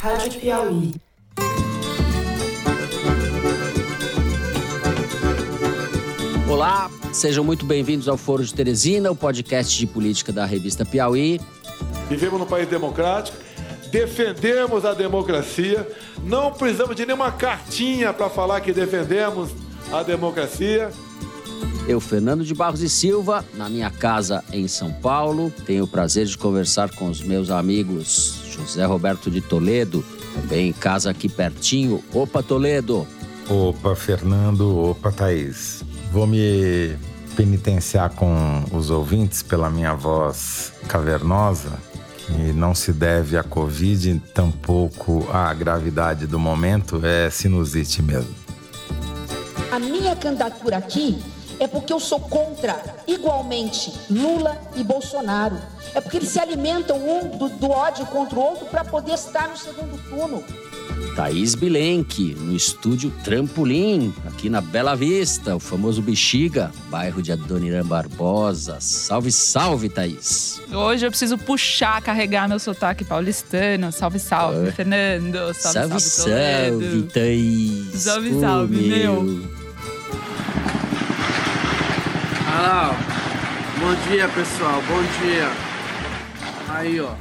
Rádio Piauí. Olá, sejam muito bem-vindos ao Foro de Teresina, o podcast de política da revista Piauí. Vivemos num país democrático, defendemos a democracia, não precisamos de nenhuma cartinha para falar que defendemos a democracia. Eu, Fernando de Barros e Silva, na minha casa em São Paulo, tenho o prazer de conversar com os meus amigos José Roberto de Toledo, também em casa aqui pertinho. Opa, Toledo! Opa, Fernando. Opa, Thaís. Vou me penitenciar com os ouvintes pela minha voz cavernosa, que não se deve à Covid, tampouco à gravidade do momento, é sinusite mesmo. A minha candidatura aqui é porque eu sou contra, igualmente, Lula e Bolsonaro. É porque eles se alimentam um do, do ódio contra o outro para poder estar no segundo turno. Thaís Bilenque, no estúdio Trampolim, aqui na Bela Vista, o famoso Bexiga, bairro de Adoniran Barbosa. Salve, salve, Thaís! Hoje eu preciso puxar, carregar meu sotaque paulistano. Salve, salve, Ah. Fernando. salve, Salve, salve, salve. Thaís! Salve, salve, meu. Alô, bom dia pessoal, bom dia. Aí ó,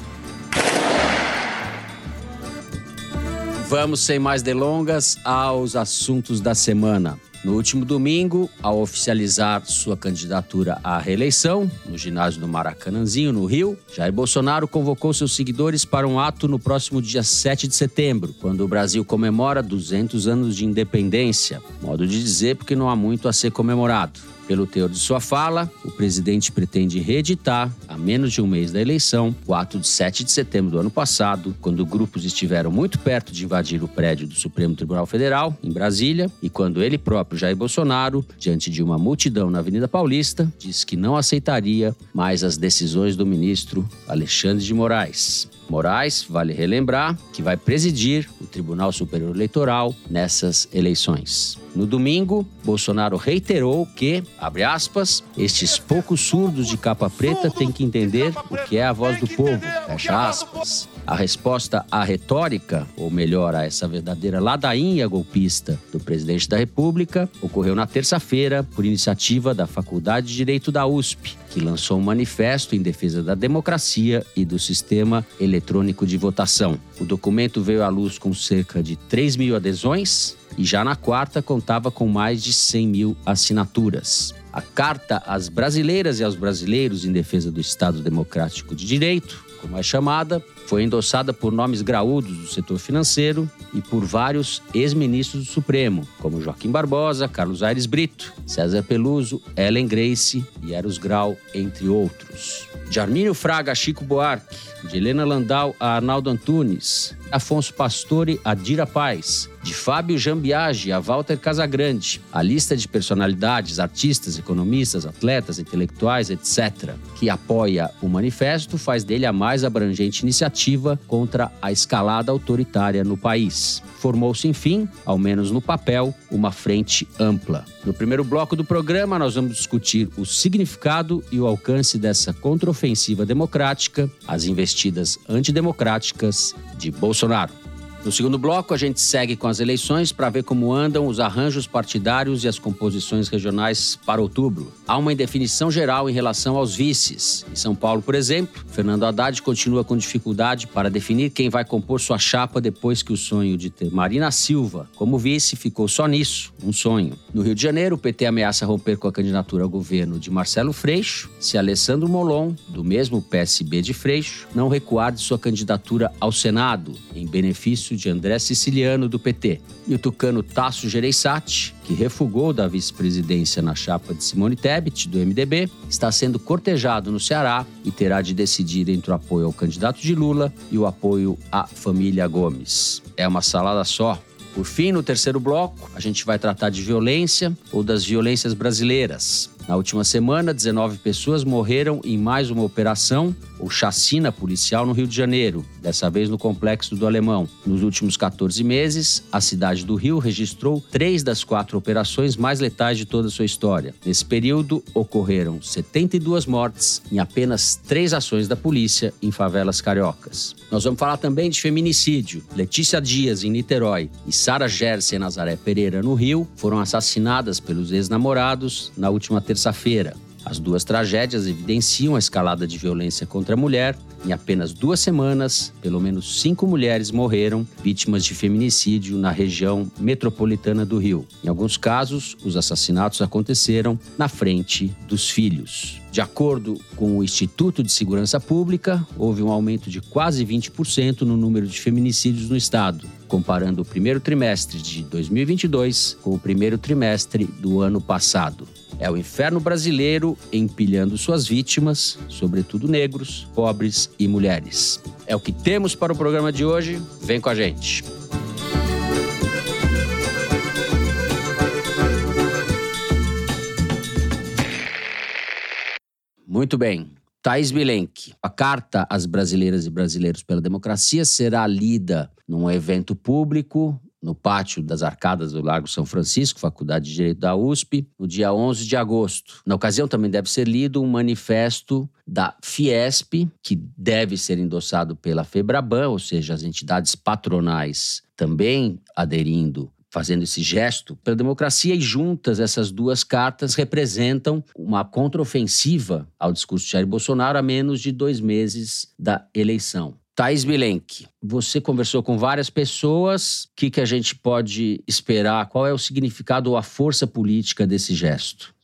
Vamos, sem mais delongas, aos assuntos da semana. No último domingo, ao oficializar sua candidatura à reeleição, no ginásio do Maracanãzinho, no Rio, Jair Bolsonaro convocou seus seguidores para um ato no próximo dia 7 de setembro, quando o Brasil comemora 200 anos de independência. Modo de dizer, porque não há muito a ser comemorado. Pelo teor de sua fala, o presidente pretende reeditar, a menos de um mês da eleição, o ato de 7 de setembro do ano passado, quando grupos estiveram muito perto de invadir o prédio do Supremo Tribunal Federal, em Brasília, e quando ele próprio, Jair Bolsonaro, diante de uma multidão na Avenida Paulista, disse que não aceitaria mais as decisões do ministro Alexandre de Moraes. Moraes, vale relembrar, que vai presidir o Tribunal Superior Eleitoral nessas eleições. No domingo, Bolsonaro reiterou que, abre aspas, estes poucos surdos de capa preta têm que entender o que é a voz do povo, fecha aspas. A resposta à retórica, ou melhor, a essa verdadeira ladainha golpista do presidente da República, ocorreu na terça-feira por iniciativa da Faculdade de Direito da USP, que lançou um manifesto em defesa da democracia e do sistema eletrônico de votação. O documento veio à luz com cerca de 3 mil adesões e já na quarta contava com mais de 100 mil assinaturas. A Carta às Brasileiras e aos Brasileiros em Defesa do Estado Democrático de Direito, como é chamada, foi endossada por nomes graúdos do setor financeiro e por vários ex-ministros do Supremo, como Joaquim Barbosa, Carlos Aires Brito, César Peluso, Ellen Grace e Eros Grau, entre outros. De Armínio Fraga a Chico Buarque, de Helena Landau a Arnaldo Antunes, Afonso Pastore a Dira Paz, de Fábio Jambiage a Walter Casagrande, a lista de personalidades, artistas, economistas, atletas, intelectuais, etc., que apoia o manifesto, faz dele a mais abrangente iniciativa contra a escalada autoritária no país. Formou-se, enfim, ao menos no papel, uma frente ampla. No primeiro bloco do programa, nós vamos discutir o significado e o alcance dessa contraofensiva democrática, as investidas antidemocráticas de Bolsonaro. No segundo bloco, a gente segue com as eleições para ver como andam os arranjos partidários e as composições regionais para outubro. Há uma indefinição geral em relação aos vices. Em São Paulo, por exemplo, Fernando Haddad continua com dificuldade para definir quem vai compor sua chapa depois que o sonho de ter Marina Silva como vice ficou só nisso, um sonho. No Rio de Janeiro, o PT ameaça romper com a candidatura ao governo de Marcelo Freixo se Alessandro Molon, do mesmo PSB de Freixo, não recuar de sua candidatura ao Senado, em benefício de André Siciliano, do PT. E o tucano Tasso Gereissati, que refugou da vice-presidência na chapa de Simone Tebet, do MDB, está sendo cortejado no Ceará e terá de decidir entre o apoio ao candidato de Lula e o apoio à família Gomes. É uma salada só. Por fim, no terceiro bloco, a gente vai tratar de violência ou das violências brasileiras. Na última semana, 19 pessoas morreram em mais uma operação ou chacina policial no Rio de Janeiro, dessa vez no Complexo do Alemão. Nos últimos 14 meses, a cidade do Rio registrou três das quatro operações mais letais de toda a sua história. Nesse período, ocorreram 72 mortes em apenas três ações da polícia em favelas cariocas. Nós vamos falar também de feminicídio. Letícia Dias, em Niterói, e Sara Gerson Nazaré Pereira, no Rio, foram assassinadas pelos ex-namorados na última terça-feira. As duas tragédias evidenciam a escalada de violência contra a mulher. Em apenas duas semanas, pelo menos cinco mulheres morreram vítimas de feminicídio na região metropolitana do Rio. Em alguns casos, os assassinatos aconteceram na frente dos filhos. De acordo com o Instituto de Segurança Pública, houve um aumento de quase 20% no número de feminicídios no estado, comparando o primeiro trimestre de 2022 com o primeiro trimestre do ano passado. É o inferno brasileiro empilhando suas vítimas, sobretudo negros, pobres e mulheres. É o que temos para o programa de hoje. Vem com a gente. Muito bem. Thais Bilenque, a Carta às Brasileiras e Brasileiros pela Democracia será lida num evento público no pátio das arcadas do Largo São Francisco, Faculdade de Direito da USP, no dia 11 de agosto. Na ocasião também deve ser lido um manifesto da Fiesp, que deve ser endossado pela Febraban, ou seja, as entidades patronais também aderindo fazendo esse gesto pela democracia e juntas essas duas cartas representam uma contraofensiva ao discurso de Jair Bolsonaro a menos de dois meses da eleição. Thais Bilenque, você conversou com várias pessoas. O que, que a gente pode esperar? Qual é o significado ou a força política desse gesto?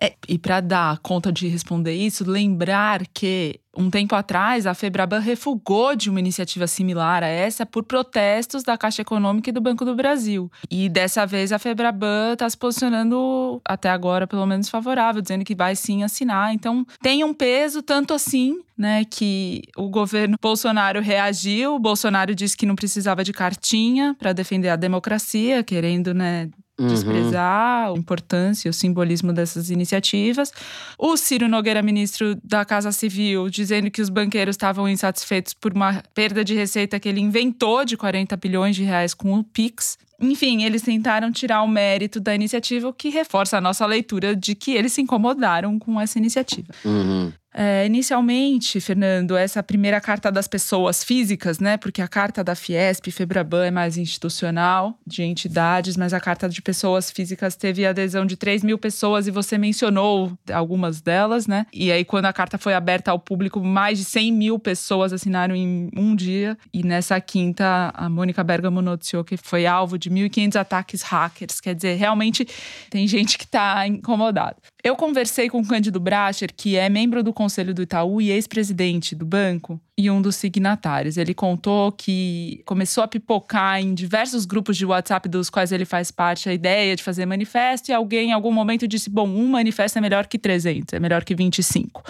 É, e para dar conta de responder isso, lembrar que um tempo atrás a Febraban refugou de uma iniciativa similar a essa por protestos da Caixa Econômica e do Banco do Brasil. E dessa vez a Febraban está se posicionando, até agora pelo menos favorável, dizendo que vai sim assinar. Então tem um peso tanto assim, né, que o governo Bolsonaro reagiu. O Bolsonaro disse que não precisava de cartinha para defender a democracia, querendo, né, Uhum. desprezar a importância, o simbolismo dessas iniciativas. O Ciro Nogueira, ministro da Casa Civil, dizendo que os banqueiros estavam insatisfeitos por uma perda de receita que ele inventou de 40 bilhões de reais com o Pix. Enfim, eles tentaram tirar o mérito da iniciativa, o que reforça a nossa leitura de que eles se incomodaram com essa iniciativa. Uhum. É, inicialmente, Fernando, essa primeira carta das pessoas físicas, né? Porque a carta da Fiesp, Febraban é mais institucional, de entidades, mas a carta de pessoas físicas teve adesão de 3 mil pessoas e você mencionou algumas delas, né? E aí, quando a carta foi aberta ao público, mais de 100 mil pessoas assinaram em um dia. E nessa quinta, a Mônica Bergamo noticiou que foi alvo de 1.500 ataques hackers. Quer dizer, realmente tem gente que está incomodada. Eu conversei com o Cândido Bracher, que é membro do conselho do Itaú e ex-presidente do banco, e um dos signatários. Ele contou que começou a pipocar em diversos grupos de WhatsApp dos quais ele faz parte a ideia de fazer manifesto, e alguém em algum momento disse: bom, um manifesto é melhor que 300, é melhor que 25.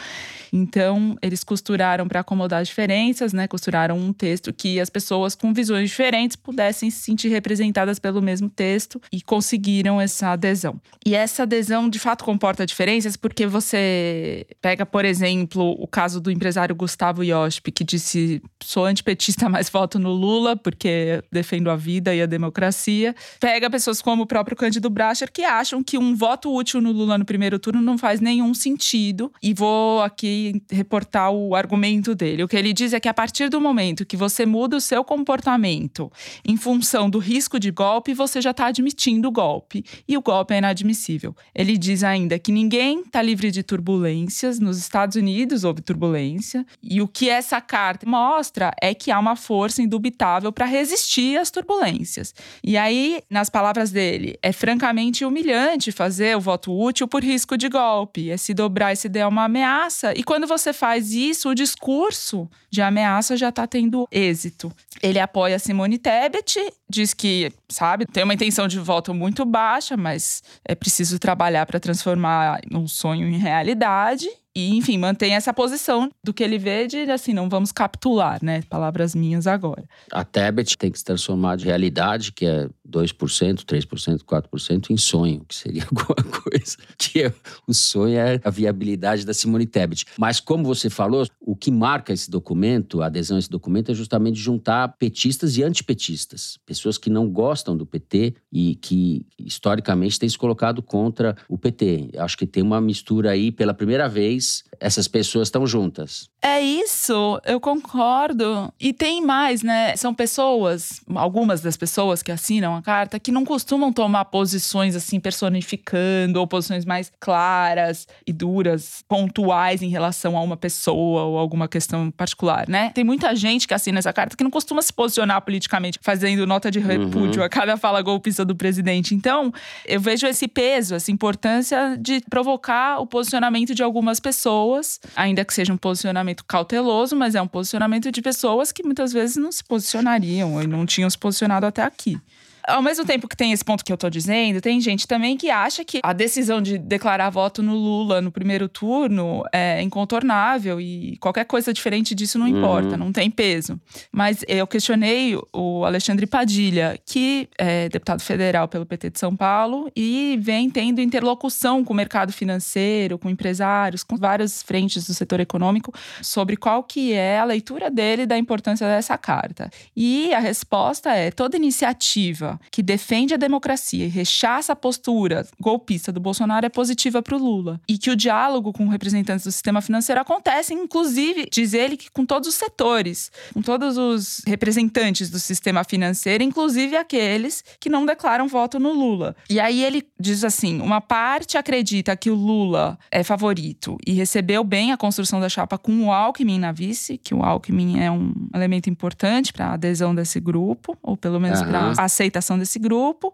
Então, eles costuraram para acomodar as diferenças, né? Costuraram um texto que as pessoas com visões diferentes pudessem se sentir representadas pelo mesmo texto e conseguiram essa adesão. E essa adesão, de fato, comporta diferenças porque você pega, por exemplo, o caso do empresário Gustavo Yosp, que disse: sou antipetista, mas voto no Lula porque defendo a vida e a democracia. Pega pessoas como o próprio Cândido Bracher que acham que um voto útil no Lula no primeiro turno não faz nenhum sentido. E vou aqui reportar o argumento dele. O que ele diz é que a partir do momento que você muda o seu comportamento em função do risco de golpe, você já está admitindo o golpe e o golpe é inadmissível. Ele diz ainda que ninguém está livre de turbulências. Nos Estados Unidos houve turbulência e o que essa carta mostra é que há uma força indubitável para resistir às turbulências. E aí, nas palavras dele, é francamente humilhante fazer o voto útil por risco de golpe, é se dobrar e se der uma ameaça. E quando você faz isso, o discurso de ameaça já está tendo êxito. Ele apoia Simone Tebet, diz que, sabe, tem uma intenção de voto muito baixa, mas é preciso trabalhar para transformar um sonho em realidade. E, enfim, mantém essa posição do que ele vê de, assim, não vamos capitular, né? Palavras minhas agora. A Tebet tem que se transformar de realidade, que é 2%, 3%, 4% em sonho, que seria alguma coisa. Que é, o sonho é a viabilidade da Simone Tebet. Mas, como você falou, o que marca esse documento, a adesão a esse documento, é justamente juntar petistas e antipetistas. Pessoas que não gostam do PT e que, historicamente, têm se colocado contra o PT. Acho que tem uma mistura aí, pela primeira vez, essas pessoas estão juntas. É isso, eu concordo. E tem mais, né? São pessoas, algumas das pessoas que assinam a carta, que não costumam tomar posições assim personificando ou posições mais claras e duras, pontuais em relação a uma pessoa ou alguma questão particular, né? Tem muita gente que assina essa carta que não costuma se posicionar politicamente, fazendo nota de repúdio uhum. a cada fala golpista do presidente. Então, eu vejo esse peso, essa importância de provocar o posicionamento de algumas pessoas, ainda que seja um posicionamento posicionamento cauteloso, mas é um posicionamento de pessoas que muitas vezes não se posicionariam e não tinham se posicionado até aqui ao mesmo tempo que tem esse ponto que eu tô dizendo, tem gente também que acha que a decisão de declarar voto no Lula no primeiro turno é incontornável e qualquer coisa diferente disso não importa, uhum. não tem peso. Mas eu questionei o Alexandre Padilha, que é deputado federal pelo PT de São Paulo e vem tendo interlocução com o mercado financeiro, com empresários, com várias frentes do setor econômico sobre qual que é a leitura dele da importância dessa carta. E a resposta é toda iniciativa que defende a democracia e rechaça a postura golpista do Bolsonaro é positiva para o Lula. E que o diálogo com representantes do sistema financeiro acontece, inclusive, diz ele, que com todos os setores, com todos os representantes do sistema financeiro, inclusive aqueles que não declaram voto no Lula. E aí ele diz assim: uma parte acredita que o Lula é favorito e recebeu bem a construção da chapa com o Alckmin na vice, que o Alckmin é um elemento importante para a adesão desse grupo, ou pelo menos uhum. para aceitação desse grupo,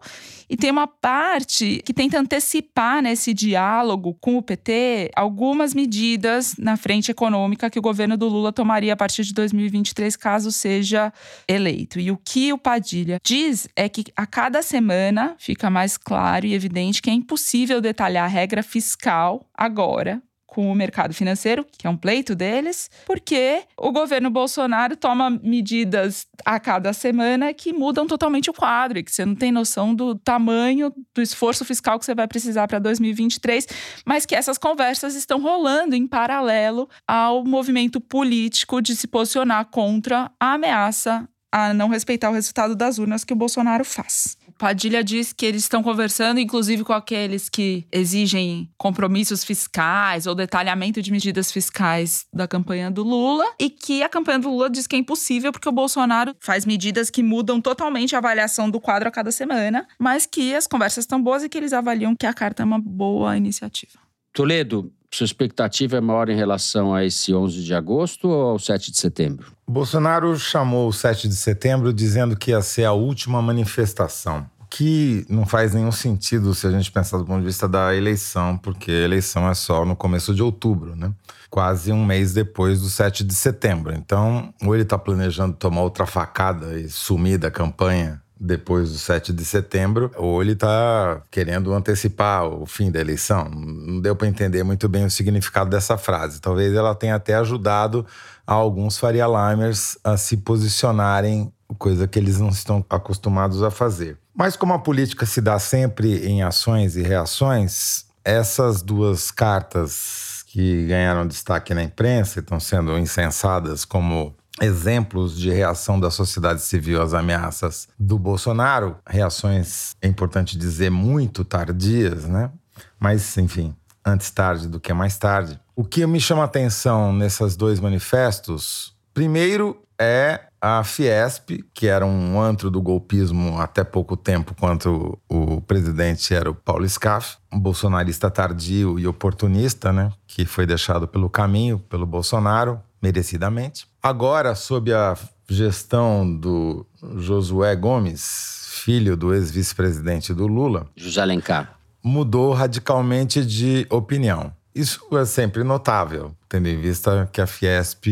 e tem uma parte que tenta antecipar nesse diálogo com o PT algumas medidas na frente econômica que o governo do Lula tomaria a partir de 2023, caso seja eleito. E o que o Padilha diz é que a cada semana fica mais claro e evidente que é impossível detalhar a regra fiscal agora com o mercado financeiro, que é um pleito deles, porque o governo Bolsonaro toma medidas a cada semana que mudam totalmente o quadro e que você não tem noção do tamanho do esforço fiscal que você vai precisar para 2023, mas que essas conversas estão rolando em paralelo ao movimento político de se posicionar contra a ameaça a não respeitar o resultado das urnas que o Bolsonaro faz. Padilha diz que eles estão conversando, inclusive, com aqueles que exigem compromissos fiscais ou detalhamento de medidas fiscais da campanha do Lula, e que a campanha do Lula diz que é impossível porque o Bolsonaro faz medidas que mudam totalmente a avaliação do quadro a cada semana, mas que as conversas estão boas e que eles avaliam que a carta é uma boa iniciativa. Toledo, sua expectativa é maior em relação a esse 11 de agosto ou ao 7 de setembro? Bolsonaro chamou o 7 de setembro dizendo que ia ser a última manifestação. Que não faz nenhum sentido se a gente pensar do ponto de vista da eleição, porque a eleição é só no começo de outubro, né? Quase um mês depois do 7 de setembro. Então, ou ele está planejando tomar outra facada e sumir da campanha depois do 7 de setembro, ou ele está querendo antecipar o fim da eleição. Não deu para entender muito bem o significado dessa frase. Talvez ela tenha até ajudado alguns Faria Limers a se posicionarem, coisa que eles não estão acostumados a fazer. Mas como a política se dá sempre em ações e reações, essas duas cartas que ganharam destaque na imprensa e estão sendo incensadas como exemplos de reação da sociedade civil às ameaças do Bolsonaro, reações, é importante dizer, muito tardias, né? Mas, enfim, antes tarde do que mais tarde. O que me chama a atenção nesses dois manifestos, primeiro é a Fiesp, que era um antro do golpismo até pouco tempo, quando o presidente era o Paulo Scaff, um bolsonarista tardio e oportunista, né, que foi deixado pelo caminho pelo Bolsonaro, merecidamente. Agora, sob a gestão do Josué Gomes, filho do ex-vice-presidente do Lula, José Alencar, mudou radicalmente de opinião. Isso é sempre notável, tendo em vista que a Fiesp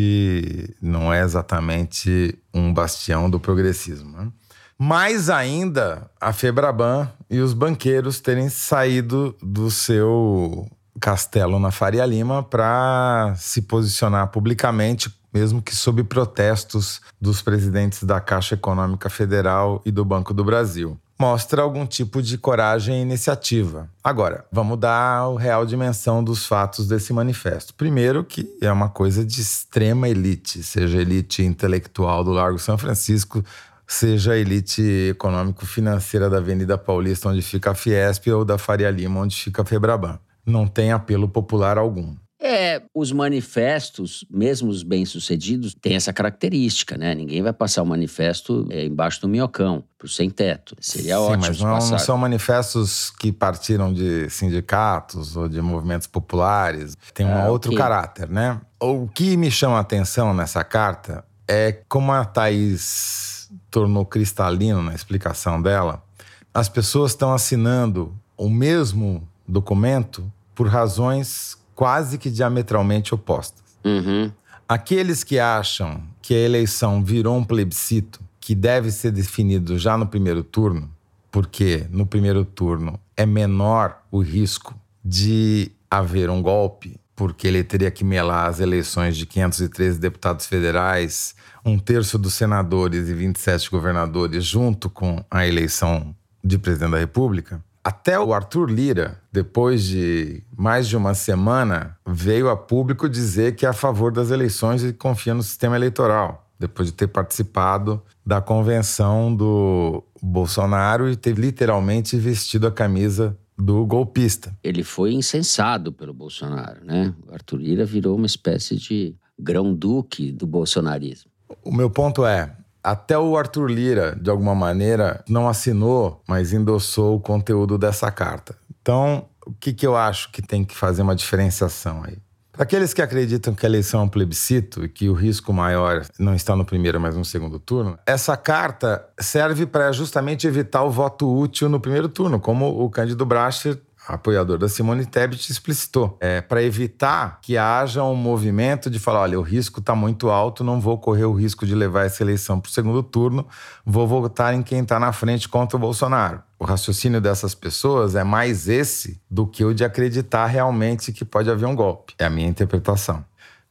não é exatamente um bastião do progressismo. Né? Mais ainda, a Febraban e os banqueiros terem saído do seu castelo na Faria Lima para se posicionar publicamente, mesmo que sob protestos dos presidentes da Caixa Econômica Federal e do Banco do Brasil. mostra algum tipo de coragem e iniciativa. Agora, vamos dar a real dimensão dos fatos desse manifesto. Primeiro, que é uma coisa de extrema elite, seja elite intelectual do Largo São Francisco, seja elite econômico-financeira da Avenida Paulista, onde fica a Fiesp, ou da Faria Lima, onde fica a Febraban. Não tem apelo popular algum. É, os manifestos, mesmo os bem-sucedidos, têm essa característica, né? Ninguém vai passar o manifesto é, embaixo do minhocão, pro sem teto. Seria Sim, ótimo. Mas não, não, são manifestos que partiram de sindicatos ou de movimentos populares. Tem um ah, outro okay. caráter, né? O que me chama a atenção nessa carta é como a Thaís tornou cristalino na explicação dela. As pessoas estão assinando o mesmo documento por razões quase que diametralmente opostas. Uhum. Aqueles que acham que a eleição virou um plebiscito que deve ser definido já no primeiro turno, porque no primeiro turno é menor o risco de haver um golpe, porque ele teria que melar as eleições de 513 deputados federais, um terço dos senadores e 27 governadores, junto com a eleição de presidente da República. Até o Arthur Lira, depois de mais de uma semana, veio a público dizer que é a favor das eleições e confia no sistema eleitoral, depois de ter participado da convenção do Bolsonaro e ter literalmente vestido a camisa do golpista. Ele foi incensado pelo Bolsonaro, né? O Arthur Lira virou uma espécie de grão-duque do bolsonarismo. O meu ponto é, até o Arthur Lira, de alguma maneira, não assinou, mas endossou o conteúdo dessa carta. Então, o que, que eu acho que tem que fazer uma diferenciação aí? Para aqueles que acreditam que a eleição é um plebiscito e que o risco maior não está no primeiro, mas no segundo turno, essa carta serve para justamente evitar o voto útil no primeiro turno, como o Cândido Bracher apoiador da Simone Tebet, explicitou. É, para evitar que haja um movimento de falar: olha, o risco está muito alto, não vou correr o risco de levar essa eleição para o segundo turno, vou votar em quem está na frente contra o Bolsonaro. O raciocínio dessas pessoas é mais esse do que o de acreditar realmente que pode haver um golpe. É a minha interpretação.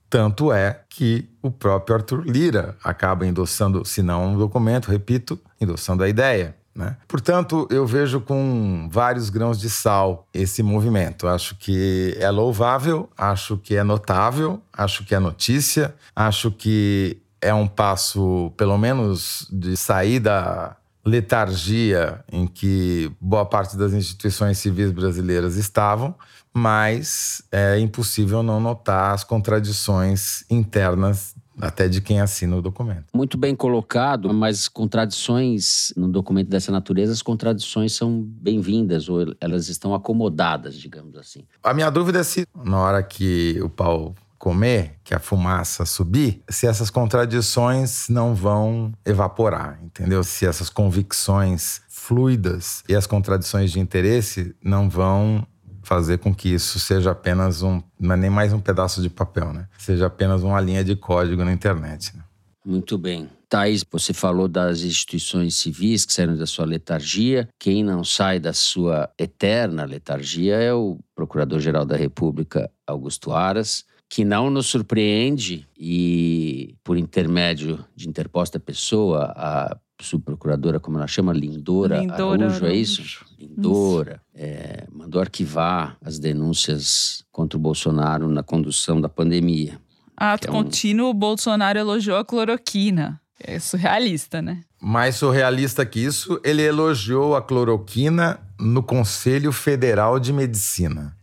Tanto é que o próprio Arthur Lira acaba endossando, se não um documento, repito, endossando a ideia. Né? Portanto, eu vejo com vários grãos de sal esse movimento. Acho que é louvável, acho que é notável, acho que é notícia, acho que é um passo, pelo menos, de sair da letargia em que boa parte das instituições civis brasileiras estavam, mas é impossível não notar as contradições internas até de quem assina o documento. Muito bem colocado, mas contradições no documento dessa natureza, as contradições são bem-vindas ou elas estão acomodadas, digamos assim. A minha dúvida é se na hora que o pau comer, que a fumaça subir, se essas contradições não vão evaporar, entendeu? Se essas convicções fluidas e as contradições de interesse não vão fazer com que isso seja apenas um, não é nem mais um pedaço de papel, né? Seja apenas uma linha de código na internet. Né? Muito bem. Thais, você falou das instituições civis que saíram da sua letargia. Quem não sai da sua eterna letargia é o Procurador-Geral da República, Augusto Aras, que não nos surpreende e, por intermédio de interposta pessoa, a subprocuradora, como ela chama, Lindora, Lindora Araújo, é isso? Lindora, é, mandou arquivar as denúncias contra o Bolsonaro na condução da pandemia. Ato é um... contínuo, o Bolsonaro elogiou a cloroquina. É surrealista, né? Mais surrealista que isso, ele elogiou a cloroquina no Conselho Federal de Medicina.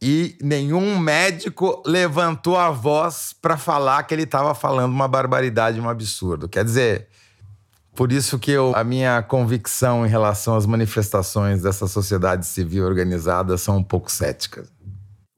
E nenhum médico levantou a voz para falar que ele estava falando uma barbaridade, um absurdo. Quer dizer, por isso que eu, a minha convicção em relação às manifestações dessa sociedade civil organizada são um pouco céticas.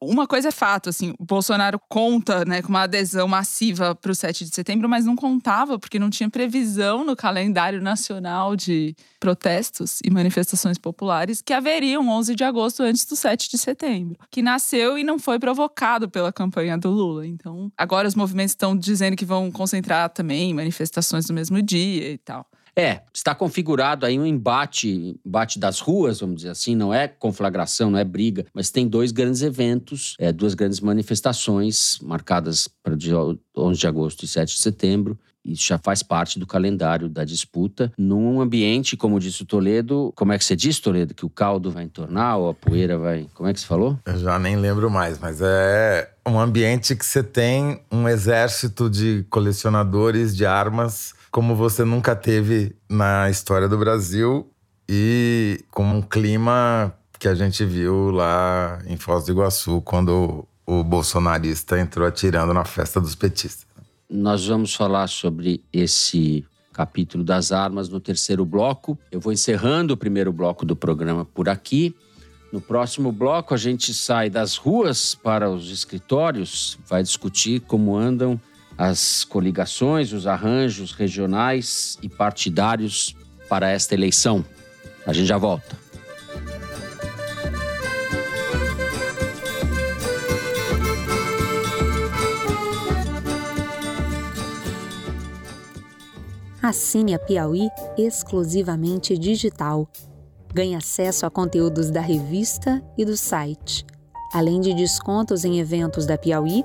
Uma coisa é fato, assim, Bolsonaro conta né, com uma adesão massiva para o 7 de setembro, mas não contava porque não tinha previsão no calendário nacional de protestos e manifestações populares que haveriam 11 de agosto antes do 7 de setembro, que nasceu e não foi provocado pela campanha do Lula. Então, agora os movimentos estão dizendo que vão concentrar também manifestações no mesmo dia e tal. É, está configurado aí um embate, embate das ruas, vamos dizer assim, não é conflagração, não é briga, mas tem dois grandes eventos, é, duas grandes manifestações marcadas para dia 11 de agosto e 7 de setembro, Isso já faz parte do calendário da disputa. Num ambiente, como disse o Toledo, como é que você disse, Toledo? Que o caldo vai entornar ou a poeira vai. Como é que você falou? Eu já nem lembro mais, mas é um ambiente que você tem um exército de colecionadores de armas como você nunca teve na história do Brasil e com um clima que a gente viu lá em Foz do Iguaçu quando o bolsonarista entrou atirando na festa dos petistas. Nós vamos falar sobre esse capítulo das armas no terceiro bloco. Eu vou encerrando o primeiro bloco do programa por aqui. No próximo bloco, a gente sai das ruas para os escritórios, vai discutir como andam as coligações, os arranjos regionais e partidários para esta eleição. A gente já volta. Assine a Piauí exclusivamente digital. Ganhe acesso a conteúdos da revista e do site, além de descontos em eventos da Piauí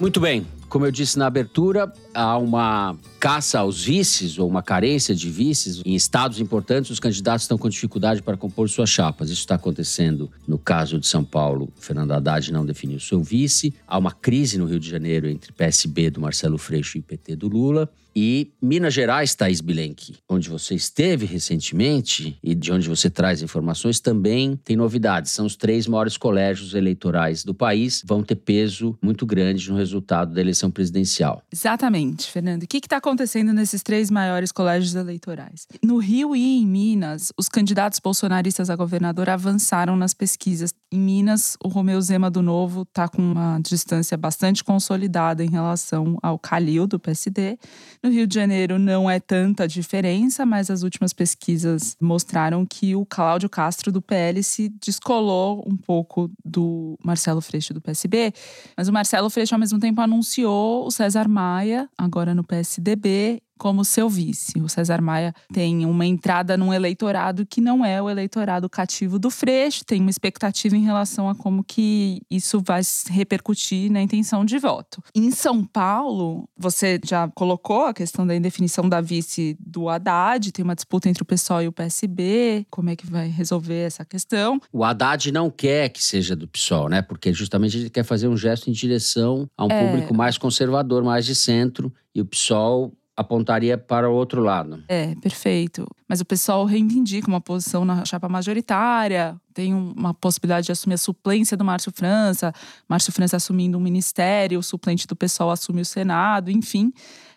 Muito bem, como eu disse na abertura, há uma caça aos vices ou uma carência de vices. Em estados importantes, os candidatos estão com dificuldade para compor suas chapas. Isso está acontecendo no caso de São Paulo. Fernando Haddad não definiu seu vice. Há uma crise no Rio de Janeiro entre PSB do Marcelo Freixo e PT do Lula. E Minas Gerais, Thaís Bilenque, onde você esteve recentemente e de onde você traz informações, também tem novidades. São os três maiores colégios eleitorais do país, vão ter peso muito grande no resultado da eleição presidencial. Exatamente, Fernando. O que está acontecendo nesses três maiores colégios eleitorais? No Rio e em Minas, os candidatos bolsonaristas a governador avançaram nas pesquisas. Em Minas, o Romeu Zema do Novo está com uma distância bastante consolidada em relação ao Calil do PSD. No Rio de Janeiro não é tanta diferença, mas as últimas pesquisas mostraram que o Cláudio Castro do PL se descolou um pouco do Marcelo Freixo do PSB. Mas o Marcelo Freixo, ao mesmo tempo, anunciou o César Maia, agora no PSDB, como seu vice. O César Maia tem uma entrada num eleitorado que não é o eleitorado cativo do Freixo, tem uma expectativa em relação a como que isso vai repercutir na intenção de voto. Em São Paulo, você já colocou a questão da indefinição da vice do Haddad, tem uma disputa entre o PSOL e o PSB, como é que vai resolver essa questão? O Haddad não quer que seja do PSOL, né? Porque justamente ele quer fazer um gesto em direção a um É. público mais conservador, mais de centro, e o PSOL apontaria para o outro lado. É, perfeito. Mas o pessoal reivindica uma posição na chapa majoritária, tem um- uma possibilidade de assumir a suplência do Márcio França, Márcio França assumindo um ministério, o suplente do pessoal assume o Senado, enfim.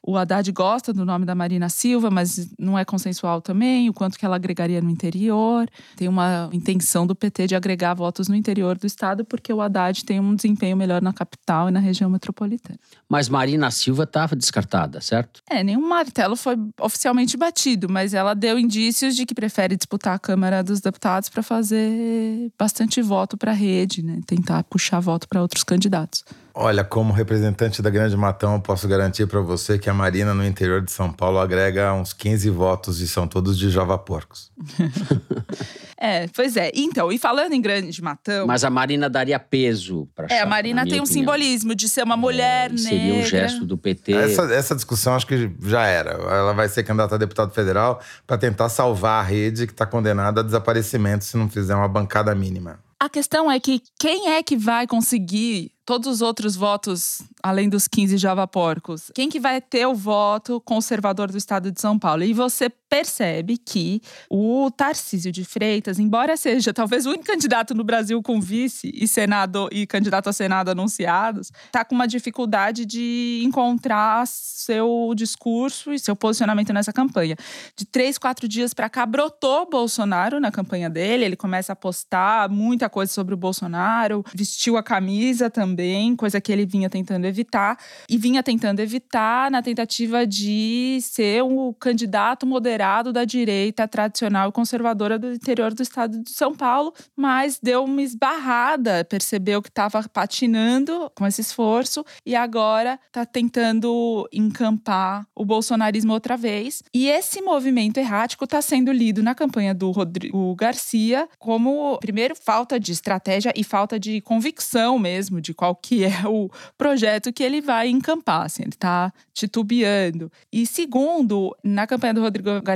O Haddad gosta do nome da Marina Silva, mas não é consensual também, o quanto que ela agregaria no interior. Tem uma intenção do PT de agregar votos no interior do estado, porque o Haddad tem um desempenho melhor na capital e na região metropolitana. Mas Marina Silva estava descartada, certo? É, nenhum martelo foi oficialmente batido, mas ela deu indícios de que prefere disputar a Câmara dos Deputados para fazer bastante voto para a rede, né? Tentar puxar voto para outros candidatos. Olha, como representante da Grande Matão, eu posso garantir para você que a Marina no interior de São Paulo agrega uns 15 votos e são todos de Java Porcos. É, pois é. Então, e falando em Grande Matão, Mas a Marina daria peso para é, a Marina tem um simbolismo de ser uma mulher É, Seria um negra. gesto do PT. Essa, essa discussão acho que já era. Ela vai ser candidata a deputado federal para tentar salvar a rede que está condenada a desaparecimento se não fizer uma bancada mínima. A questão é que quem é que vai conseguir todos os outros votos, além dos 15 java porcos? Quem que vai ter o voto conservador do estado de São Paulo? E você percebe que o Tarcísio de Freitas, embora seja talvez o único candidato no Brasil com vice e senado e candidato a senado anunciados, está com uma dificuldade de encontrar seu discurso e seu posicionamento nessa campanha. De três, quatro dias para cá, brotou Bolsonaro na campanha dele. Ele começa a postar muita coisa sobre o Bolsonaro, vestiu a camisa também, coisa que ele vinha tentando evitar e vinha tentando evitar na tentativa de ser o candidato moderado da direita tradicional e conservadora do interior do estado de São Paulo, mas deu uma esbarrada, percebeu que estava patinando com esse esforço e agora está tentando encampar o bolsonarismo outra vez. E esse movimento errático está sendo lido na campanha do Rodrigo Garcia como, primeiro, falta de estratégia e falta de convicção mesmo de qual que é o projeto que ele vai encampar. Assim, ele está titubeando. E segundo, na campanha do Rodrigo Garcia,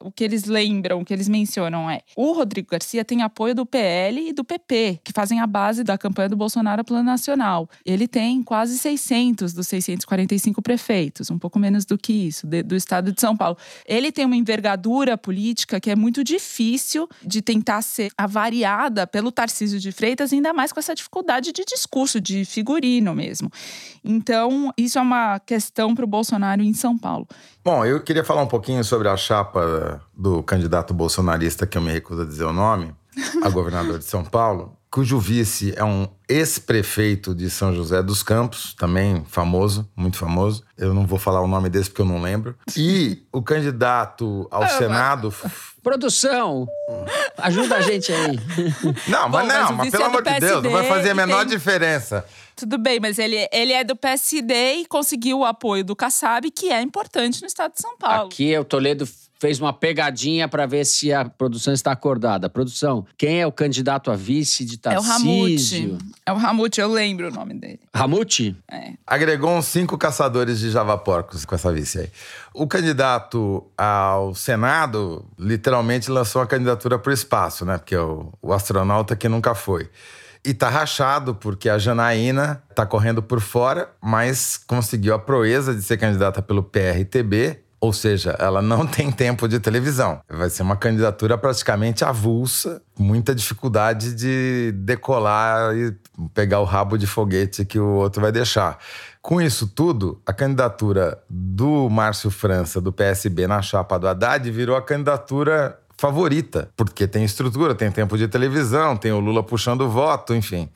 o que eles lembram, o que eles mencionam é: o Rodrigo Garcia tem apoio do PL e do PP, que fazem a base da campanha do Bolsonaro Plano Nacional. Ele tem quase 600 dos 645 prefeitos, um pouco menos do que isso, de, do estado de São Paulo. Ele tem uma envergadura política que é muito difícil de tentar ser avariada pelo Tarcísio de Freitas, ainda mais com essa dificuldade de discurso, de figurino mesmo. Então, isso é uma questão para o Bolsonaro em São Paulo. Bom, eu queria falar um pouquinho sobre a chapa do candidato bolsonarista, que eu me recuso a dizer o nome, a governador de São Paulo, cujo vice é um ex-prefeito de São José dos Campos, também famoso, muito famoso. Eu não vou falar o nome desse porque eu não lembro. E o candidato ao Senado. Produção! Ajuda a gente aí. Não, mas Bom, não, mas mas, vice pelo é amor de Deus, não vai fazer a menor tem- diferença. Tudo bem, mas ele, ele é do PSD e conseguiu o apoio do Kassab, que é importante no estado de São Paulo. Aqui o Toledo fez uma pegadinha para ver se a produção está acordada. Produção, quem é o candidato a vice de é o Tarcísio? Ramute. É o Ramute, eu lembro o nome dele. Ramute? É. Agregou uns cinco caçadores de javaporcos com essa vice aí. O candidato ao Senado literalmente lançou uma candidatura para o espaço, né? Porque é o, o astronauta que nunca foi. E tá rachado porque a Janaína tá correndo por fora, mas conseguiu a proeza de ser candidata pelo PRTB, ou seja, ela não tem tempo de televisão. Vai ser uma candidatura praticamente avulsa, muita dificuldade de decolar e pegar o rabo de foguete que o outro vai deixar. Com isso tudo, a candidatura do Márcio França, do PSB, na chapa do Haddad, virou a candidatura favorita, porque tem estrutura, tem tempo de televisão, tem o Lula puxando o voto, enfim.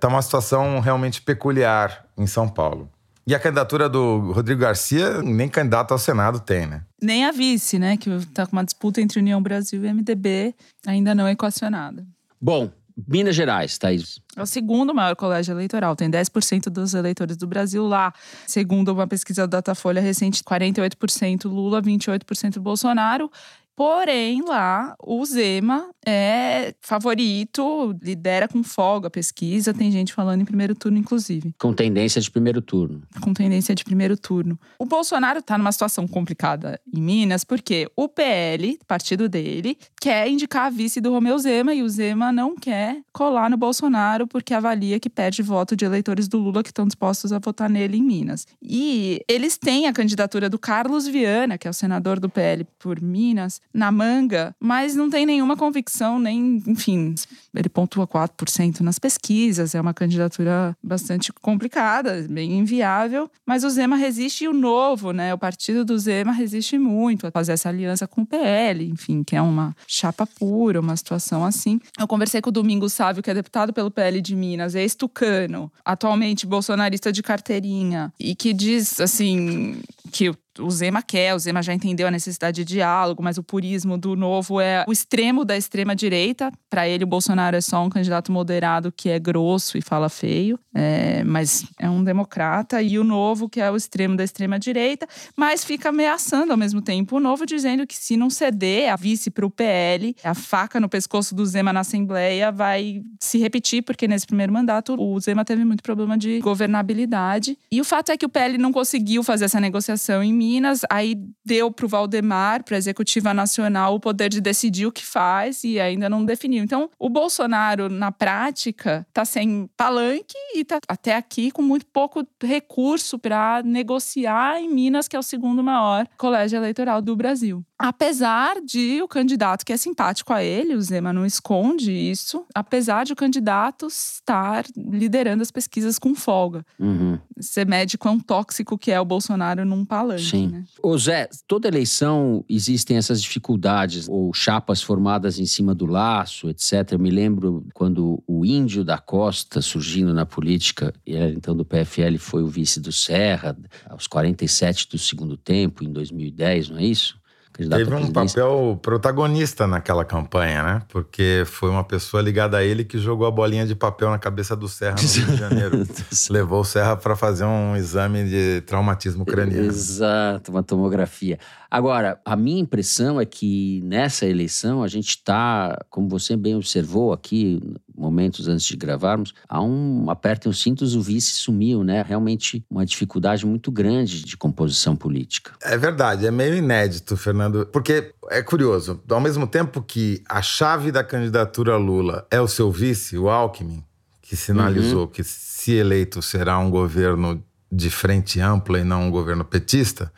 Tá uma situação realmente peculiar em São Paulo. E a candidatura do Rodrigo Garcia, nem candidato ao Senado tem, né? Nem a vice, né? Que tá com uma disputa entre União Brasil e MDB, ainda não equacionada. Bom, Minas Gerais, Thaís. É o segundo maior colégio eleitoral, tem 10% dos eleitores do Brasil lá. Segundo uma pesquisa do Datafolha recente, 48% Lula, 28% Bolsonaro. Porém, lá, o Zema é favorito, lidera com folga a pesquisa. Tem gente falando em primeiro turno, inclusive, Com tendência de primeiro turno. com tendência de primeiro turno. O Bolsonaro está numa situação complicada em Minas, porque o PL, partido dele, quer indicar a vice do Romeu Zema e o Zema não quer colar no Bolsonaro porque avalia que perde voto de eleitores do Lula que estão dispostos a votar nele em Minas. E eles têm a candidatura do Carlos Viana, que é o senador do PL por Minas, na manga, mas não tem nenhuma convicção, nem, enfim, ele pontua 4% nas pesquisas, é uma candidatura bastante complicada, bem inviável, mas o Zema resiste e o novo, né, o partido do Zema resiste muito a fazer essa aliança com o PL, enfim, que é uma chapa pura, uma situação assim. Eu conversei com o Domingos Sávio, que é deputado pelo PL de Minas, ex-tucano, atualmente bolsonarista de carteirinha, e que diz, assim, que o Zema quer, o Zema já entendeu a necessidade de diálogo, mas o purismo do novo é o extremo da extrema direita. Para ele, o Bolsonaro é só um candidato moderado que é grosso e fala feio, é, mas é um democrata. E o novo, que é o extremo da extrema direita, mas fica ameaçando ao mesmo tempo o novo, dizendo que se não ceder a vice para o PL, a faca no pescoço do Zema na Assembleia vai se repetir, porque nesse primeiro mandato o Zema teve muito problema de governabilidade. E o fato é que o PL não conseguiu fazer essa negociação em Minas, aí deu para o Valdemar, para a Executiva Nacional, o poder de decidir o que faz e ainda não definiu. Então, o Bolsonaro, na prática, está sem palanque e está até aqui com muito pouco recurso para negociar em Minas, que é o segundo maior colégio eleitoral do Brasil. Apesar de o candidato que é simpático a ele, o Zema não esconde isso, apesar de o candidato estar liderando as pesquisas com folga. Uhum. Você mede quão tóxico que é o Bolsonaro num palanque, Sim. né? Ô Zé, toda eleição existem essas dificuldades, ou chapas formadas em cima do laço, etc. Eu me lembro quando o Índio da Costa, surgindo na política, ele era então do PFL, foi o vice do Serra, aos 47 do segundo tempo, em 2010, não é isso? Teve um papel protagonista naquela campanha, né? Porque foi uma pessoa ligada a ele que jogou a bolinha de papel na cabeça do Serra no Rio de Janeiro. Levou o Serra para fazer um exame de traumatismo craniano. Exato, uma tomografia. Agora, a minha impressão é que nessa eleição a gente está, como você bem observou aqui, momentos antes de gravarmos, há um apertem os cintos, o vice sumiu, né? Realmente uma dificuldade muito grande de composição política. É verdade, é meio inédito, Fernando, porque é curioso. Ao mesmo tempo que a chave da candidatura Lula é o seu vice, o Alckmin, que sinalizou que, se eleito, será um governo de frente ampla e não um governo petista.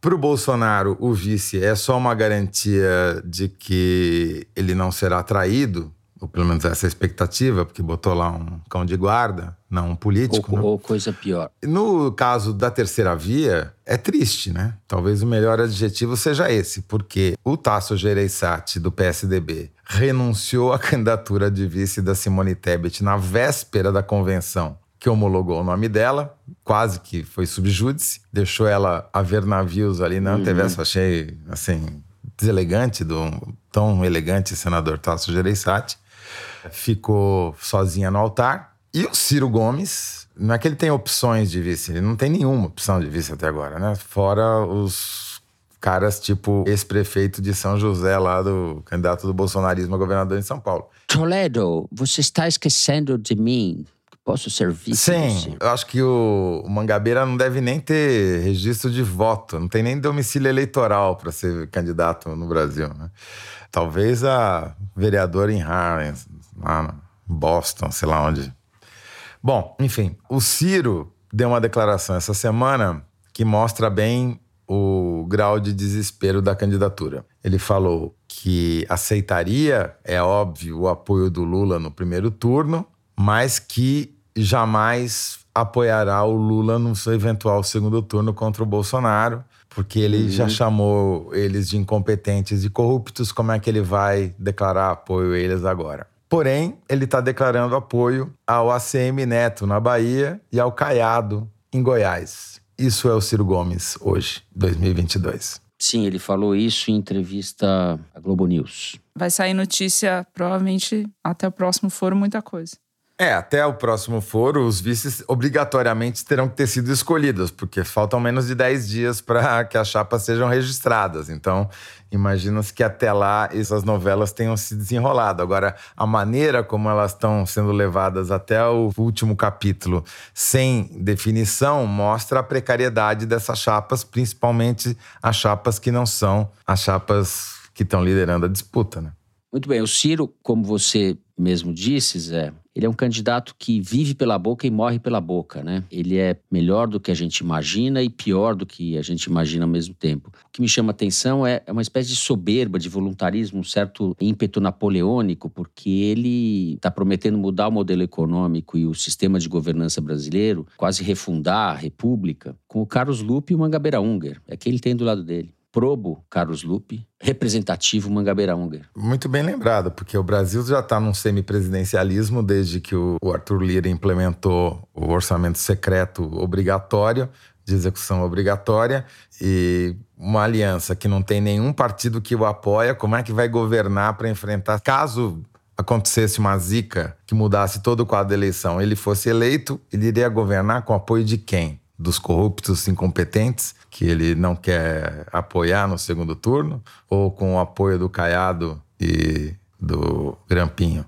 Para o Bolsonaro, o vice é só uma garantia de que ele não será traído, ou pelo menos essa é a expectativa, porque botou lá um cão de guarda, não um político. Ou, né? ou coisa pior. No caso da terceira via, é triste, né? Talvez o melhor adjetivo seja esse, porque o Tasso Gereissati, do PSDB, renunciou à candidatura de vice da Simone Tebet na véspera da convenção que homologou o nome dela, quase que foi subjúdice, deixou ela a ver navios ali na Antevessa, achei, assim, deselegante do tão elegante senador Tasso Gereissati. Ficou sozinha no altar. E o Ciro Gomes, não é que ele tem opções de vice, ele não tem nenhuma opção de vice até agora, né? Fora os caras tipo ex-prefeito de São José lá do candidato do bolsonarismo a governador em São Paulo. Toledo, você está esquecendo de mim. Posso servir? Sim, eu acho que o, o Mangabeira não deve nem ter registro de voto, não tem nem domicílio eleitoral para ser candidato no Brasil. Né? Talvez a vereadora em Harlem, lá em Boston, sei lá onde. Bom, enfim, o Ciro deu uma declaração essa semana que mostra bem o grau de desespero da candidatura. Ele falou que aceitaria, é óbvio, o apoio do Lula no primeiro turno, mas que jamais apoiará o Lula no seu eventual segundo turno contra o Bolsonaro, porque ele já chamou eles de incompetentes e corruptos. Como é que ele vai declarar apoio a eles agora? Porém, ele está declarando apoio ao ACM Neto na Bahia e ao Caiado em Goiás. Isso é o Ciro Gomes hoje, 2022. Sim, ele falou isso em entrevista à Globo News. Vai sair notícia, provavelmente, até o próximo foro, muita coisa. É, até o próximo foro, os vices obrigatoriamente terão que ter sido escolhidos, porque faltam menos de 10 dias para que as chapas sejam registradas. Então, imagina-se que até lá essas novelas tenham se desenrolado. Agora, a maneira como elas estão sendo levadas até o último capítulo sem definição mostra a precariedade dessas chapas, principalmente as chapas que não são as chapas que estão liderando a disputa, né? Muito bem, o Ciro, como você mesmo disse, Zé, ele é um candidato que vive pela boca e morre pela boca, né? Ele é melhor do que a gente imagina e pior do que a gente imagina ao mesmo tempo. O que me chama atenção é, é uma espécie de soberba, de voluntarismo, um certo ímpeto napoleônico, porque ele está prometendo mudar o modelo econômico e o sistema de governança brasileiro, quase refundar a república, com o Carlos Lupe e o Mangabeira Unger. É quem ele tem do lado dele. Probo Carlos Lupe, representativo Mangabeira Unger. Muito bem lembrado, porque o Brasil já está num semipresidencialismo desde que o Arthur Lira implementou o orçamento secreto obrigatório, de execução obrigatória, e uma aliança que não tem nenhum partido que o apoia, como é que vai governar para enfrentar caso acontecesse uma zica que mudasse todo o quadro da eleição, ele fosse eleito, ele iria governar com apoio de quem? Dos corruptos incompetentes que ele não quer apoiar no segundo turno, ou com o apoio do Caiado e do Grampinho?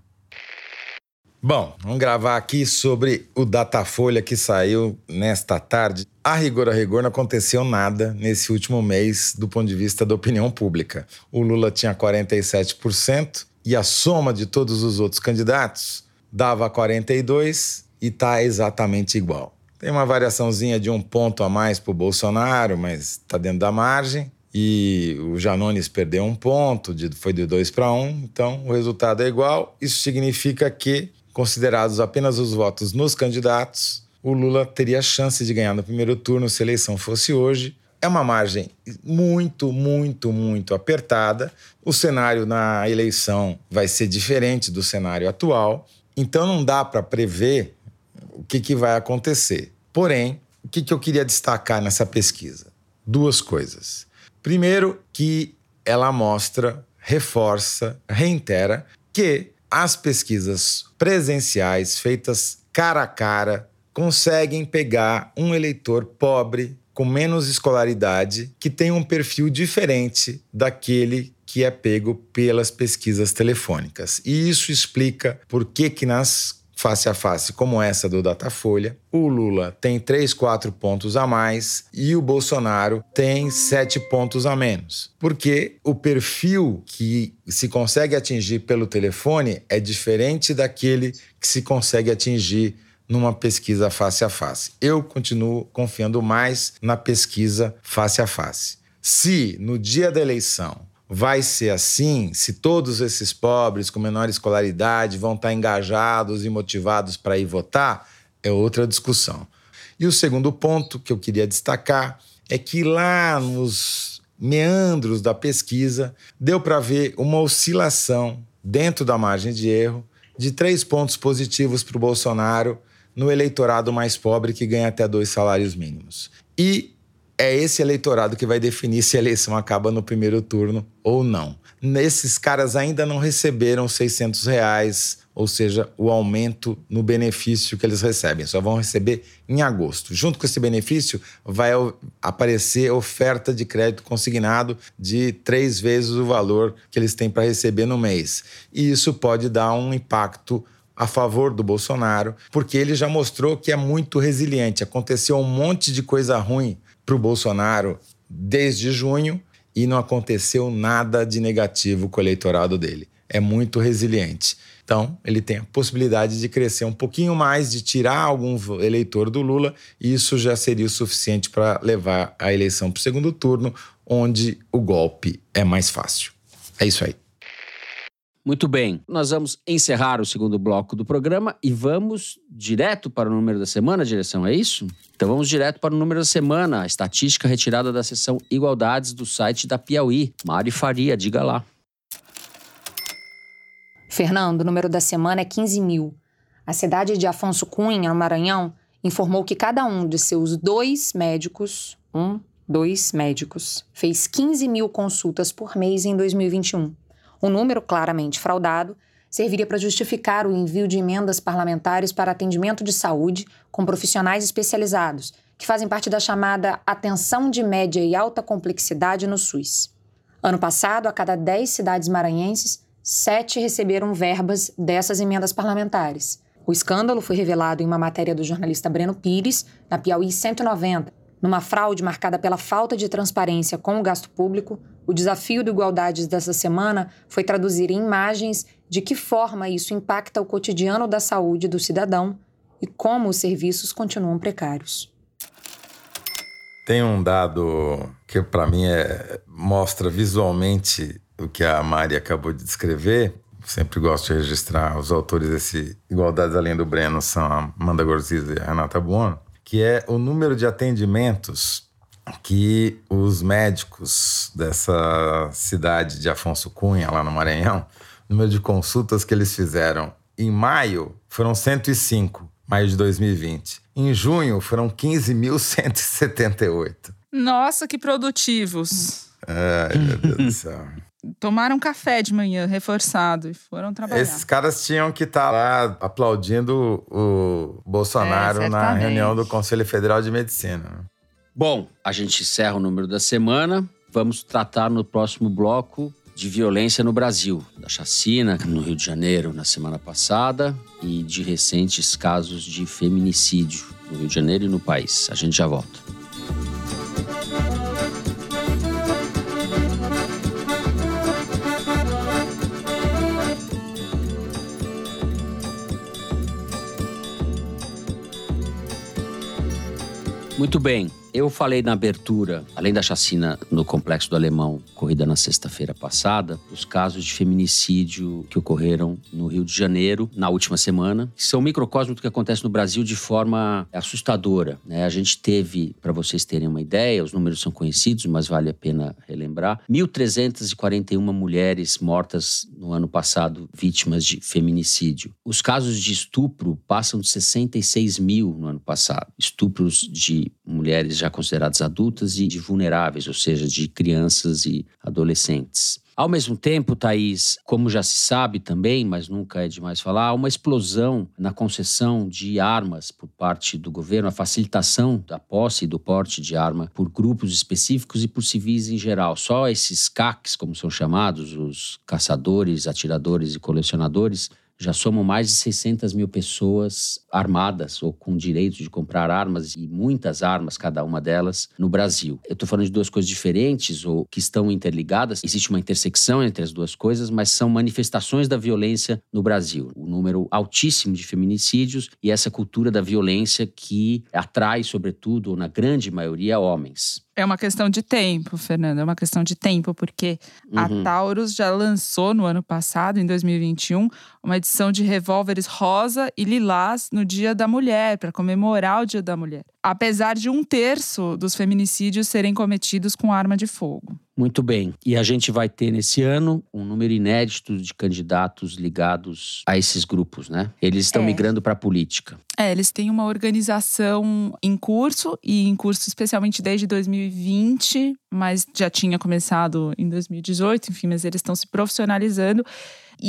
Bom, vamos gravar aqui sobre o Datafolha que saiu nesta tarde. A rigor, a rigor, não aconteceu nada nesse último mês do ponto de vista da opinião pública. O Lula tinha 47% e a soma de todos os outros candidatos dava 42% e está exatamente igual. Tem uma variaçãozinha de um ponto a mais para o Bolsonaro, mas está dentro da margem. E o Janones perdeu um ponto, foi de 2 para 1, um, então o resultado é igual. Isso significa que Considerados apenas os votos nos candidatos, o Lula teria chance de ganhar no primeiro turno se a eleição fosse hoje. É uma margem muito, muito, muito apertada. O cenário na eleição vai ser diferente do cenário atual, então não dá para prever o que, que vai acontecer. Porém, o que, que eu queria destacar nessa pesquisa? Duas coisas. Primeiro, que ela mostra, reforça, reitera que as pesquisas presenciais feitas cara a cara conseguem pegar um eleitor pobre com menos escolaridade que tem um perfil diferente daquele que é pego pelas pesquisas telefônicas. E isso explica por que que nas face a face como essa do Datafolha, o Lula tem 3, 4 pontos a mais e o Bolsonaro tem 7 pontos a menos. Porque o perfil que se consegue atingir pelo telefone é diferente daquele que se consegue atingir numa pesquisa face a face. Eu continuo confiando mais na pesquisa face a face. Se no dia da eleição vai ser assim se todos esses pobres com menor escolaridade vão estar engajados e motivados para ir votar? É outra discussão. E o segundo ponto que eu queria destacar é que lá nos meandros da pesquisa deu para ver uma oscilação dentro da margem de erro de três pontos positivos para o Bolsonaro no eleitorado mais pobre que ganha até dois salários mínimos. E é esse eleitorado que vai definir se a eleição acaba no primeiro turno ou não. Esses caras ainda não receberam 600 reais, ou seja, o aumento no benefício que eles recebem. Só vão receber em agosto. Junto com esse benefício, vai aparecer oferta de crédito consignado de três vezes o valor que eles têm para receber no mês. E isso pode dar um impacto a favor do Bolsonaro, porque ele já mostrou que é muito resiliente. Aconteceu um monte de coisa ruim para o Bolsonaro desde junho e não aconteceu nada de negativo com o eleitorado dele. É muito resiliente. Então, ele tem a possibilidade de crescer um pouquinho mais, de tirar algum eleitor do Lula, e isso já seria o suficiente para levar a eleição para o segundo turno, onde o golpe é mais fácil. É isso aí. Muito bem, nós vamos encerrar o segundo bloco do programa e vamos direto para o número da semana, direção, é isso? Então vamos direto para o número da semana, a estatística retirada da seção Igualdades do site da Piauí. Mari Faria, diga lá. Fernando, o número da semana é 15 mil. A cidade de Afonso Cunha, no Maranhão, informou que cada um de seus dois médicos, um, dois médicos, fez 15 mil consultas por mês em 2021. Um número claramente fraudado serviria para justificar o envio de emendas parlamentares para atendimento de saúde com profissionais especializados, que fazem parte da chamada atenção de média e alta complexidade no SUS. Ano passado, a cada 10 cidades maranhenses, sete receberam verbas dessas emendas parlamentares. O escândalo foi revelado em uma matéria do jornalista Breno Pires, na Piauí 190, numa fraude marcada pela falta de transparência com o gasto público, o desafio do Igualdades dessa semana foi traduzir em imagens de que forma isso impacta o cotidiano da saúde do cidadão e como os serviços continuam precários. Tem um dado que para mim é, mostra visualmente o que a Mari acabou de descrever. Sempre gosto de registrar os autores desse Igualdades Além do Breno são a Amanda Gorziza e a Renata Buono que é o número de atendimentos que os médicos dessa cidade de Afonso Cunha, lá no Maranhão, o número de consultas que eles fizeram em maio foram 105, maio de 2020. Em junho foram 15.178. Nossa, que produtivos. Ai, meu Deus do céu. Tomaram café de manhã, reforçado, e foram trabalhar. Esses caras tinham que estar tá lá aplaudindo o Bolsonaro é, na reunião do Conselho Federal de Medicina. Bom, a gente encerra o número da semana. Vamos tratar no próximo bloco de violência no Brasil, da chacina no Rio de Janeiro na semana passada e de recentes casos de feminicídio no Rio de Janeiro e no país. A gente já volta. Muito bem. Eu falei na abertura, além da chacina no Complexo do Alemão, ocorrida na sexta-feira passada, os casos de feminicídio que ocorreram no Rio de Janeiro na última semana, que são microcosmos do que acontece no Brasil de forma assustadora. Né? A gente teve, para vocês terem uma ideia, os números são conhecidos, mas vale a pena relembrar: 1.341 mulheres mortas no ano passado vítimas de feminicídio. Os casos de estupro passam de 66 mil no ano passado. Estupros de mulheres já consideradas adultas e de vulneráveis, ou seja, de crianças e adolescentes. Ao mesmo tempo, Thaís, como já se sabe também, mas nunca é demais falar, há uma explosão na concessão de armas por parte do governo, a facilitação da posse e do porte de arma por grupos específicos e por civis em geral. Só esses CACs, como são chamados, os caçadores, atiradores e colecionadores, já somam mais de 600 mil pessoas armadas ou com direito de comprar armas e muitas armas, cada uma delas, no Brasil. Eu estou falando de duas coisas diferentes ou que estão interligadas. Existe uma intersecção entre as duas coisas, mas são manifestações da violência no Brasil. O número altíssimo de feminicídios e essa cultura da violência que atrai, sobretudo, ou na grande maioria, homens. É uma questão de tempo, Fernando. É uma questão de tempo, porque uhum. a Taurus já lançou no ano passado, em 2021, uma edição de revólveres rosa e lilás no Dia da Mulher, para comemorar o Dia da Mulher. Apesar de um terço dos feminicídios serem cometidos com arma de fogo. Muito bem. E a gente vai ter nesse ano um número inédito de candidatos ligados a esses grupos, né? Eles estão é. migrando para a política. É, eles têm uma organização em curso e em curso especialmente desde 2020, mas já tinha começado em 2018, enfim, mas eles estão se profissionalizando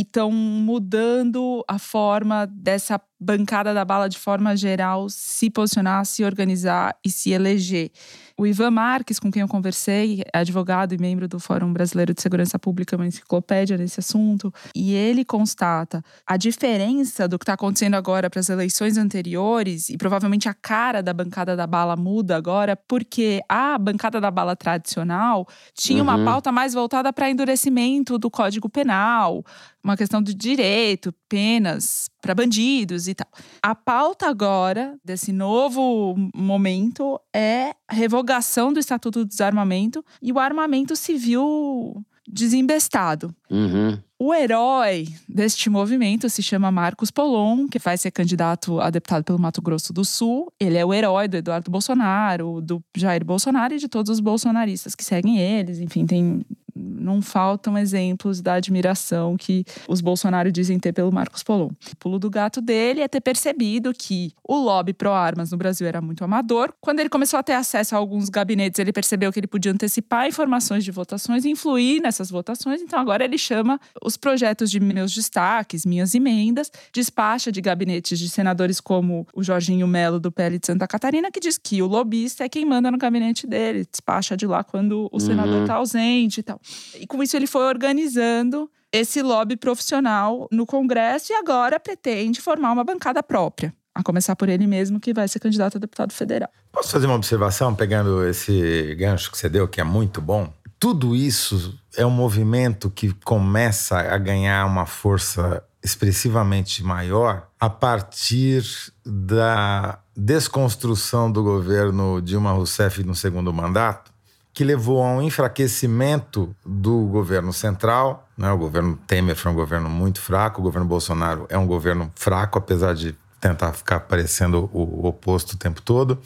estão mudando a forma dessa bancada da bala de forma geral se posicionar, se organizar e se eleger. O Ivan Marques, com quem eu conversei, é advogado e membro do Fórum Brasileiro de Segurança Pública, uma enciclopédia nesse assunto, e ele constata a diferença do que está acontecendo agora para as eleições anteriores, e provavelmente a cara da bancada da bala muda agora, porque a bancada da bala tradicional tinha uhum. uma pauta mais voltada para endurecimento do Código Penal, uma questão de direito, penas para bandidos e tal. A pauta agora desse novo momento é a revogação do Estatuto do Desarmamento e o armamento civil desembestado. Uhum. O herói deste movimento se chama Marcos Polon, que vai ser candidato a deputado pelo Mato Grosso do Sul. Ele é o herói do Eduardo Bolsonaro, do Jair Bolsonaro e de todos os bolsonaristas que seguem eles. Enfim, tem não faltam exemplos da admiração que os Bolsonaro dizem ter pelo Marcos Polon. O pulo do gato dele é ter percebido que o lobby pró-armas no Brasil era muito amador. Quando ele começou a ter acesso a alguns gabinetes, ele percebeu que ele podia antecipar informações de votações e influir nessas votações. Então agora ele chama os projetos de meus destaques, minhas emendas, despacha de gabinetes de senadores como o Jorginho Melo do PL de Santa Catarina, que diz que o lobista é quem manda no gabinete dele, despacha de lá quando o senador está uhum. ausente e tal. E com isso ele foi organizando esse lobby profissional no Congresso e agora pretende formar uma bancada própria. A começar por ele mesmo, que vai ser candidato a deputado federal. Posso fazer uma observação, pegando esse gancho que você deu, que é muito bom? Tudo isso é um movimento que começa a ganhar uma força expressivamente maior a partir da desconstrução do governo Dilma Rousseff no segundo mandato que levou a um enfraquecimento do governo central. Né? O governo Temer foi um governo muito fraco, o governo Bolsonaro é um governo fraco, apesar de tentar ficar parecendo o oposto o tempo todo.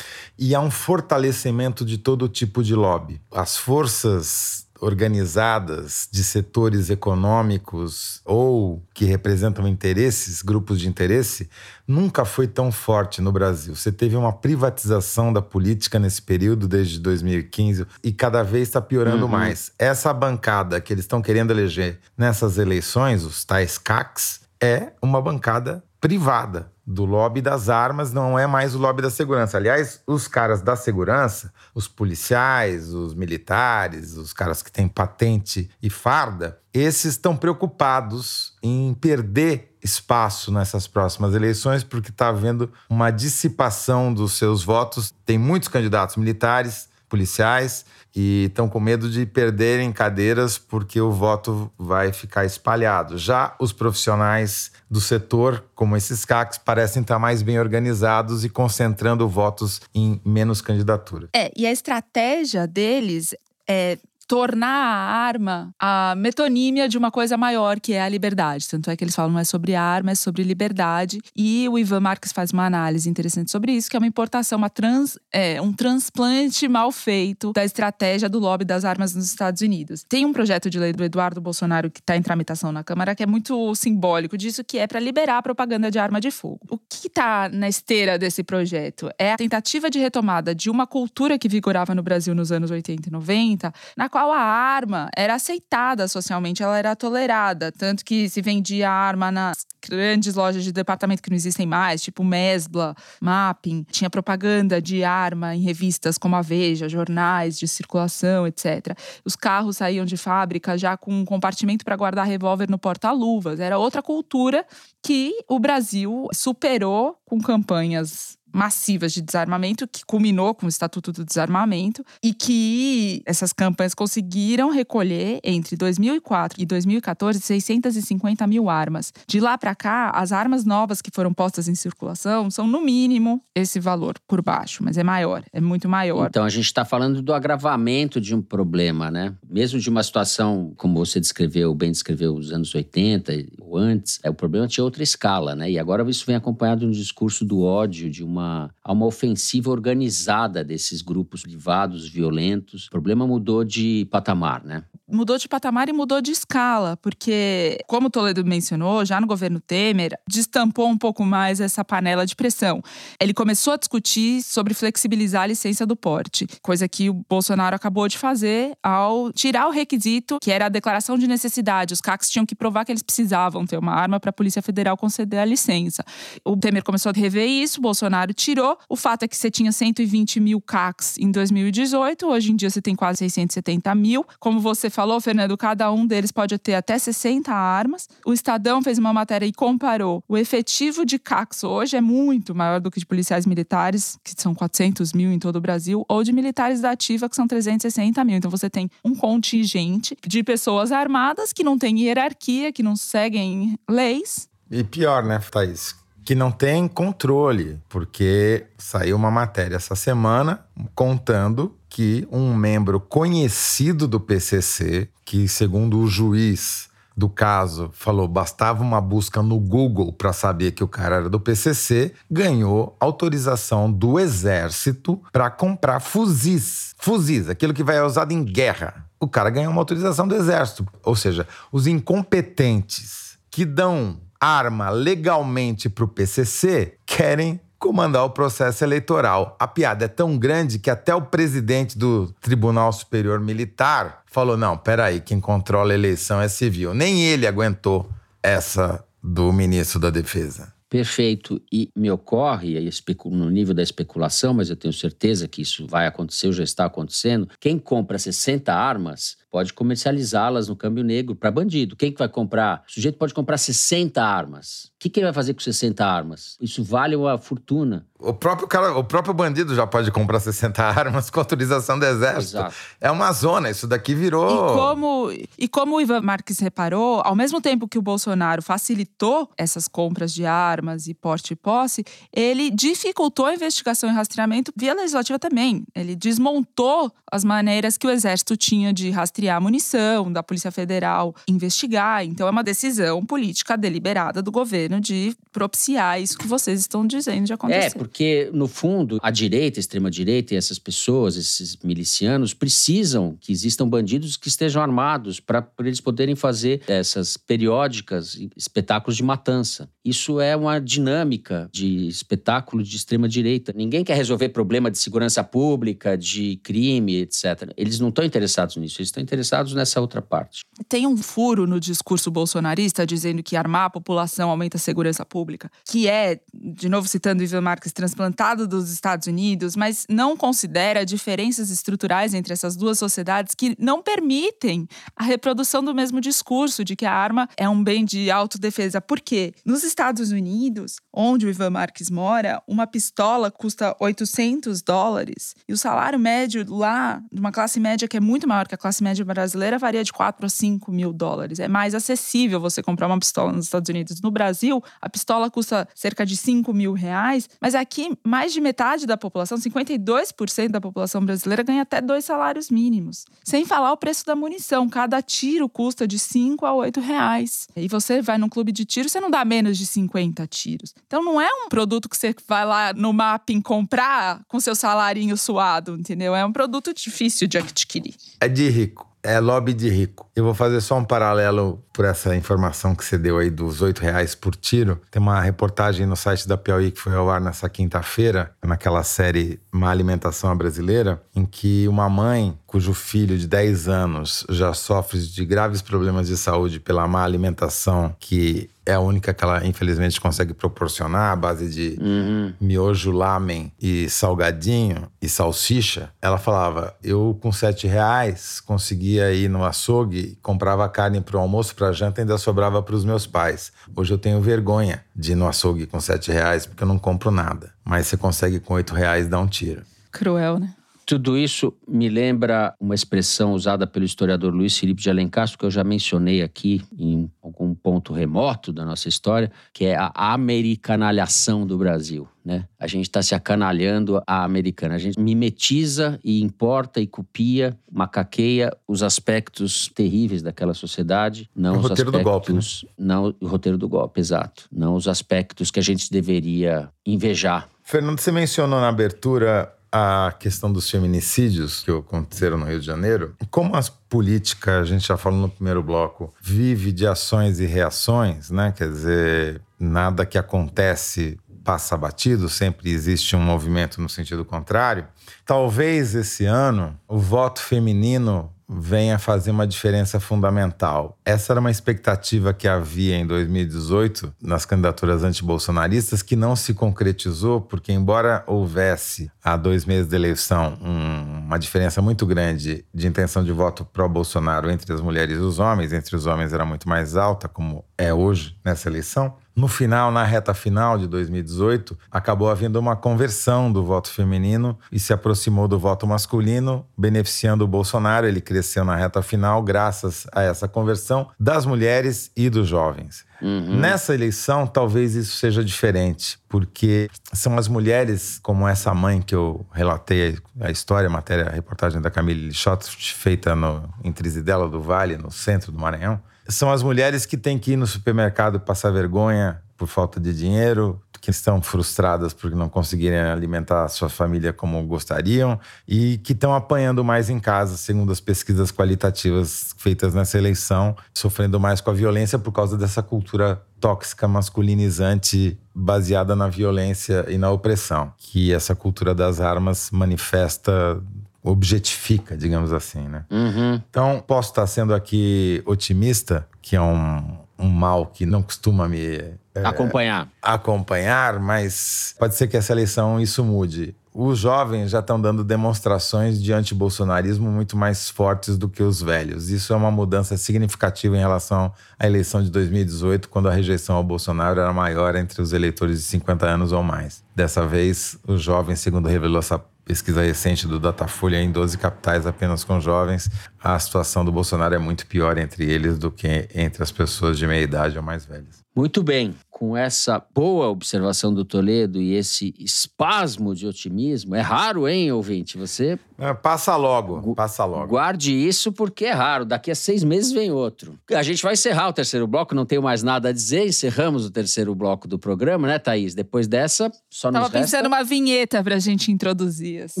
E há um fortalecimento de todo tipo de lobby. As forças organizadas de setores econômicos ou que representam interesses, grupos de interesse, nunca foi tão forte no Brasil. Você teve uma privatização da política nesse período, desde 2015, e cada vez está piorando uhum. mais. Essa bancada que eles estão querendo eleger nessas eleições, os tais CACs, é uma bancada privada do lobby das armas, não é mais o lobby da segurança. Aliás, os caras da segurança, os policiais, os militares, os caras que têm patente e farda, esses estão preocupados em perder espaço nessas próximas eleições porque está havendo uma dissipação dos seus votos. Tem muitos candidatos militares, policiais e estão com medo de perderem cadeiras porque o voto vai ficar espalhado. Já os profissionais do setor, como esses CACs, parecem estar mais bem organizados e concentrando votos em menos candidaturas. É, e a estratégia deles é tornar a arma a metonímia de uma coisa maior, que é a liberdade. Tanto é que eles falam não é sobre arma, é sobre liberdade. E o Ivan Marques faz uma análise interessante sobre isso, que é uma importação, uma trans, é, um transplante mal feito da estratégia do lobby das armas nos Estados Unidos. Tem um projeto de lei do Eduardo Bolsonaro que está em tramitação na Câmara que é muito simbólico disso, que é para liberar a propaganda de arma de fogo. O que está na esteira desse projeto é a tentativa de retomada de uma cultura que vigorava no Brasil nos anos 80 e 90, na qual a arma era aceitada socialmente, ela era tolerada. Tanto que se vendia arma nas grandes lojas de departamento que não existem mais, tipo Mesbla, Mapping. Tinha propaganda de arma em revistas como a Veja, jornais de circulação, etc. Os carros saíam de fábrica já com um compartimento para guardar revólver no porta-luvas. Era outra cultura que o Brasil superou com campanhas massivas de desarmamento, que culminou com o Estatuto do Desarmamento, e que essas campanhas conseguiram recolher entre 2004 e 2014 650 mil armas. De lá para cá, as armas novas que foram postas em circulação são, no mínimo, esse valor por baixo, mas é maior, é muito maior. Então, a gente está falando do agravamento de um problema, né? Mesmo de uma situação, como você descreveu, bem descreveu, os anos 80 ou antes, é, o problema tinha outra escala, né? E agora isso vem acompanhado de um discurso do ódio, de uma uma, a uma ofensiva organizada desses grupos privados, violentos. O problema mudou de patamar, né? Mudou de patamar e mudou de escala, porque, como Toledo mencionou, já no governo Temer, destampou um pouco mais essa panela de pressão. Ele começou a discutir sobre flexibilizar a licença do porte, coisa que o Bolsonaro acabou de fazer ao tirar o requisito, que era a declaração de necessidade. Os CACs tinham que provar que eles precisavam ter uma arma para a Polícia Federal conceder a licença. O Temer começou a rever isso, o Bolsonaro tirou. O fato é que você tinha 120 mil CACs em 2018, hoje em dia você tem quase 670 mil. Como você falou, falou, Fernando, cada um deles pode ter até 60 armas. O Estadão fez uma matéria e comparou. O efetivo de CACs hoje é muito maior do que de policiais militares, que são 400 mil em todo o Brasil, ou de militares da ativa, que são 360 mil. Então você tem um contingente de pessoas armadas que não têm hierarquia, que não seguem leis. E pior, né, Thaís? que não tem controle, porque saiu uma matéria essa semana contando que um membro conhecido do PCC, que segundo o juiz do caso falou bastava uma busca no Google para saber que o cara era do PCC, ganhou autorização do exército para comprar fuzis. Fuzis, aquilo que vai ser usado em guerra. O cara ganhou uma autorização do exército, ou seja, os incompetentes que dão arma legalmente para o PCC querem comandar o processo eleitoral. A piada é tão grande que até o presidente do Tribunal Superior Militar falou: não, peraí, quem controla a eleição é civil. Nem ele aguentou essa do ministro da Defesa. Perfeito. E me ocorre, no nível da especulação, mas eu tenho certeza que isso vai acontecer, ou já está acontecendo. Quem compra 60 armas pode comercializá-las no câmbio negro para bandido. Quem que vai comprar? O sujeito pode comprar 60 armas. O que, que ele vai fazer com 60 armas? Isso vale uma fortuna. O próprio cara, o próprio bandido já pode comprar 60 armas com autorização do exército. Exato. É uma zona, isso daqui virou. E como, e como o Ivan Marques reparou, ao mesmo tempo que o Bolsonaro facilitou essas compras de armas e porte e posse, ele dificultou a investigação e rastreamento via legislativa também. Ele desmontou as maneiras que o exército tinha de rastrear munição, da Polícia Federal investigar. Então é uma decisão política deliberada do governo de propiciar isso que vocês estão dizendo de acontecer. É, porque, no fundo, a direita, a extrema-direita e essas pessoas, esses milicianos, precisam que existam bandidos que estejam armados armados para eles poderem fazer essas periódicas espetáculos de matança. Isso é uma dinâmica de espetáculo de extrema direita. Ninguém quer resolver problema de segurança pública, de crime, etc. Eles não estão interessados nisso, eles estão interessados nessa outra parte. Tem um furo no discurso bolsonarista dizendo que armar a população aumenta a segurança pública, que é, de novo citando Ivan Marques, transplantado dos Estados Unidos, mas não considera diferenças estruturais entre essas duas sociedades que não permitem a reprodução do mesmo discurso de que a arma é um bem de autodefesa. Por quê? Nos Estados Unidos, onde o Ivan Marques mora, uma pistola custa 800 dólares e o salário médio lá, de uma classe média que é muito maior que a classe média brasileira, varia de 4 a 5 mil dólares. É mais acessível você comprar uma pistola nos Estados Unidos. No Brasil, a pistola custa cerca de 5 mil reais, mas aqui mais de metade da população, 52% da população brasileira, ganha até dois salários mínimos. Sem falar o preço da munição. Cada tiro custa de 5 a 8 reais. E você vai num clube de tiro, você não dá menos de 50 tiros. Então não é um produto que você vai lá no mapping comprar com seu salarinho suado, entendeu? É um produto difícil de adquirir. É de rico. É lobby de rico. Eu vou fazer só um paralelo por essa informação que você deu aí dos oito reais por tiro. Tem uma reportagem no site da Piauí que foi ao ar nessa quinta-feira, naquela série Má Alimentação Brasileira, em que uma mãe cujo filho de 10 anos já sofre de graves problemas de saúde pela má alimentação que é a única que ela, infelizmente, consegue proporcionar, à base de uhum. miojo, lamen e salgadinho e salsicha. Ela falava: eu com sete reais conseguia ir no açougue, comprava carne para o almoço, para janta ainda sobrava para os meus pais. Hoje eu tenho vergonha de ir no açougue com sete reais porque eu não compro nada. Mas você consegue com oito reais dar um tiro. Cruel, né? Tudo isso me lembra uma expressão usada pelo historiador Luiz Felipe de Alencastro, que eu já mencionei aqui em algum ponto remoto da nossa história, que é a americanalhação do Brasil. Né? A gente está se acanalhando a americana. A gente mimetiza e importa e copia, macaqueia os aspectos terríveis daquela sociedade, não o os roteiro aspectos, do golpe, né? não o roteiro do golpe, exato, não os aspectos que a gente deveria invejar. Fernando, você mencionou na abertura a questão dos feminicídios que aconteceram no Rio de Janeiro, como as políticas, a gente já falou no primeiro bloco, vive de ações e reações, né? Quer dizer, nada que acontece passa batido, sempre existe um movimento no sentido contrário. Talvez esse ano o voto feminino venha fazer uma diferença fundamental. Essa era uma expectativa que havia em 2018 nas candidaturas antibolsonaristas que não se concretizou, porque, embora houvesse há dois meses da eleição um, uma diferença muito grande de intenção de voto pró-Bolsonaro entre as mulheres e os homens, entre os homens era muito mais alta, como é hoje nessa eleição. No final, na reta final de 2018, acabou havendo uma conversão do voto feminino e se aproximou do voto masculino, beneficiando o Bolsonaro. Ele cresceu na reta final graças a essa conversão das mulheres e dos jovens. Uhum. Nessa eleição, talvez isso seja diferente, porque são as mulheres, como essa mãe que eu relatei a história, a matéria, a reportagem da Camille Lixot, feita no, em Trizidela do Vale, no centro do Maranhão são as mulheres que têm que ir no supermercado passar vergonha por falta de dinheiro, que estão frustradas porque não conseguirem alimentar a sua família como gostariam e que estão apanhando mais em casa, segundo as pesquisas qualitativas feitas nessa eleição, sofrendo mais com a violência por causa dessa cultura tóxica masculinizante baseada na violência e na opressão, que essa cultura das armas manifesta objetifica, digamos assim, né? Uhum. Então, posso estar sendo aqui otimista, que é um, um mal que não costuma me... É, acompanhar. Acompanhar, mas pode ser que essa eleição isso mude. Os jovens já estão dando demonstrações de antibolsonarismo muito mais fortes do que os velhos. Isso é uma mudança significativa em relação à eleição de 2018, quando a rejeição ao Bolsonaro era maior entre os eleitores de 50 anos ou mais. Dessa vez, os jovens, segundo revelou essa pesquisa recente do Datafolha em 12 capitais apenas com jovens, a situação do Bolsonaro é muito pior entre eles do que entre as pessoas de meia idade ou mais velhas. Muito bem, com essa boa observação do Toledo e esse espasmo de otimismo, é raro, hein, ouvinte? Você É, passa logo, passa logo. guarde isso porque é raro. Daqui a seis meses vem outro. A gente vai encerrar o terceiro bloco, não tenho mais nada a dizer. Encerramos o terceiro bloco do programa, né, Thaís? Depois dessa, só Tava nos pensando resta... numa vinheta pra gente introduzir. Assim?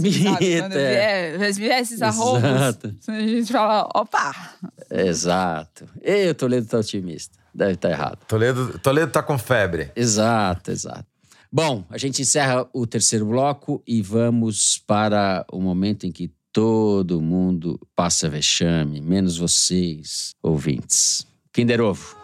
Vinheta, Quando vier, vier esses arrombos, Exato. a gente fala, opa! Exato. E o Toledo tá otimista. Deve estar errado. Toledo, Toledo tá com febre. Exato, exato. Bom, a gente encerra o terceiro bloco e vamos para o momento em que todo mundo passa vexame, menos vocês, ouvintes. Kinder Ovo.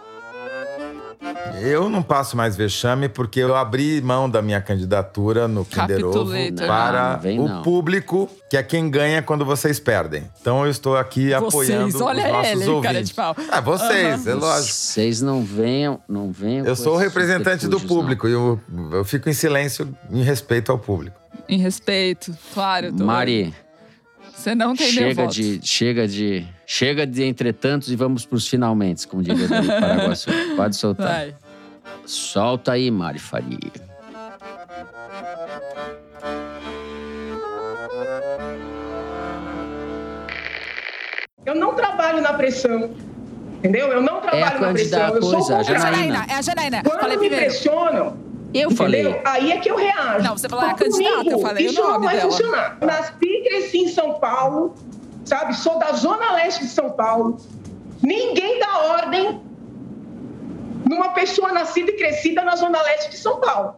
Eu não passo mais vexame porque eu abri mão da minha candidatura no Kinder Ovo para Não, vem o não. público, que é quem ganha quando vocês perdem. Então eu estou aqui apoiando olha os nossos ele, cara ouvintes. de pau. Ah, vocês, é lógico. Vocês não venham, não venham. Eu sou o representante do público e eu, eu fico em silêncio em respeito ao público. Em respeito, claro. não. Tô... Mari, Você não tem chega voto. de, chega de, chega de entretantos e vamos para os finalmente, como diria o Paraguaçu. Pode soltar. Vai. Solta aí, Mari Faria. Eu não trabalho na pressão. Entendeu? Eu não trabalho na pressão. Eu sou é, a É. Janaína, é a Janaína. Quando Falei me primeiro. pressionam, Eu falei. entendeu? Aí é que eu reajo. Não, você falou, é a candidata, comigo, eu falei o Isso não nome vai dela. funcionar. Nasci e cresci em São Paulo, sabe? Sou da zona leste de São Paulo. Ninguém dá ordem numa pessoa nascida e crescida na zona leste de São Paulo.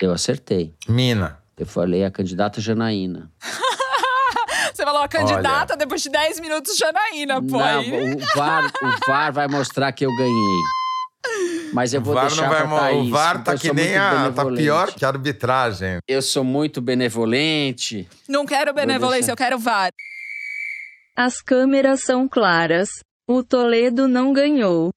Eu acertei. Mina. Eu falei a candidata Janaína. Você falou a candidata, depois de 10 minutos, Janaína, pô. Não, o, VAR, o VAR vai mostrar que eu ganhei. Mas eu vou VAR, deixar não vai, Thaís, o VAR tá que sou nem muito a. Tá benevolente. pior que a arbitragem. Eu sou muito benevolente. Não quero benevolência, eu quero VAR. As câmeras são claras. O Toledo não ganhou.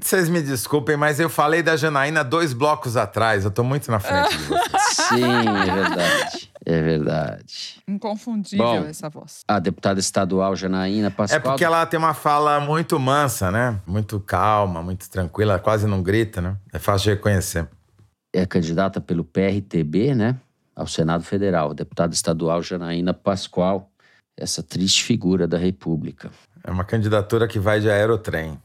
Vocês me desculpem, mas eu falei da Janaína dois blocos atrás. Eu tô muito na frente de vocês. Sim, é verdade. É verdade. Inconfundível Bom. essa voz. A deputada estadual Janaína Pascoal. É porque ela tem uma fala muito mansa, né? Muito calma, muito tranquila, quase não grita, né? É fácil de reconhecer. é candidata pelo PRTB, né? Ao Senado Federal. Deputada estadual Janaína Pascoal. Essa triste figura da República. É uma candidatura que vai de aerotrem.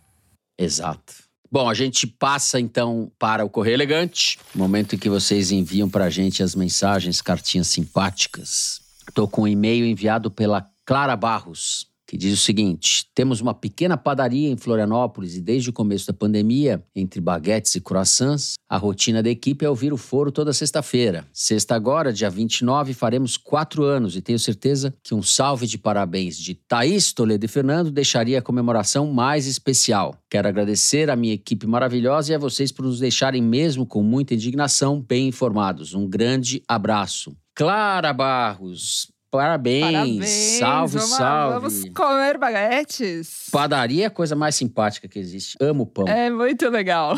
Exato. Bom, a gente passa então para o Correio Elegante, momento em que vocês enviam para a gente as mensagens, cartinhas simpáticas. Estou com um e-mail enviado pela Clara Barros, que diz o seguinte: temos uma pequena padaria em Florianópolis e desde o começo da pandemia, entre baguetes e croissants, a rotina da equipe é ouvir o foro toda sexta-feira. Sexta agora, dia 29, faremos quatro anos e tenho certeza que um salve de parabéns de Thaís, Toledo e Fernando deixaria a comemoração mais especial. Quero agradecer à minha equipe maravilhosa e a vocês por nos deixarem mesmo com muita indignação bem informados. Um grande abraço. Clara Barros, parabéns. Parabéns. Salve, vamos, salve. Vamos comer baguetes. Padaria é a coisa mais simpática que existe. Amo pão. É muito legal.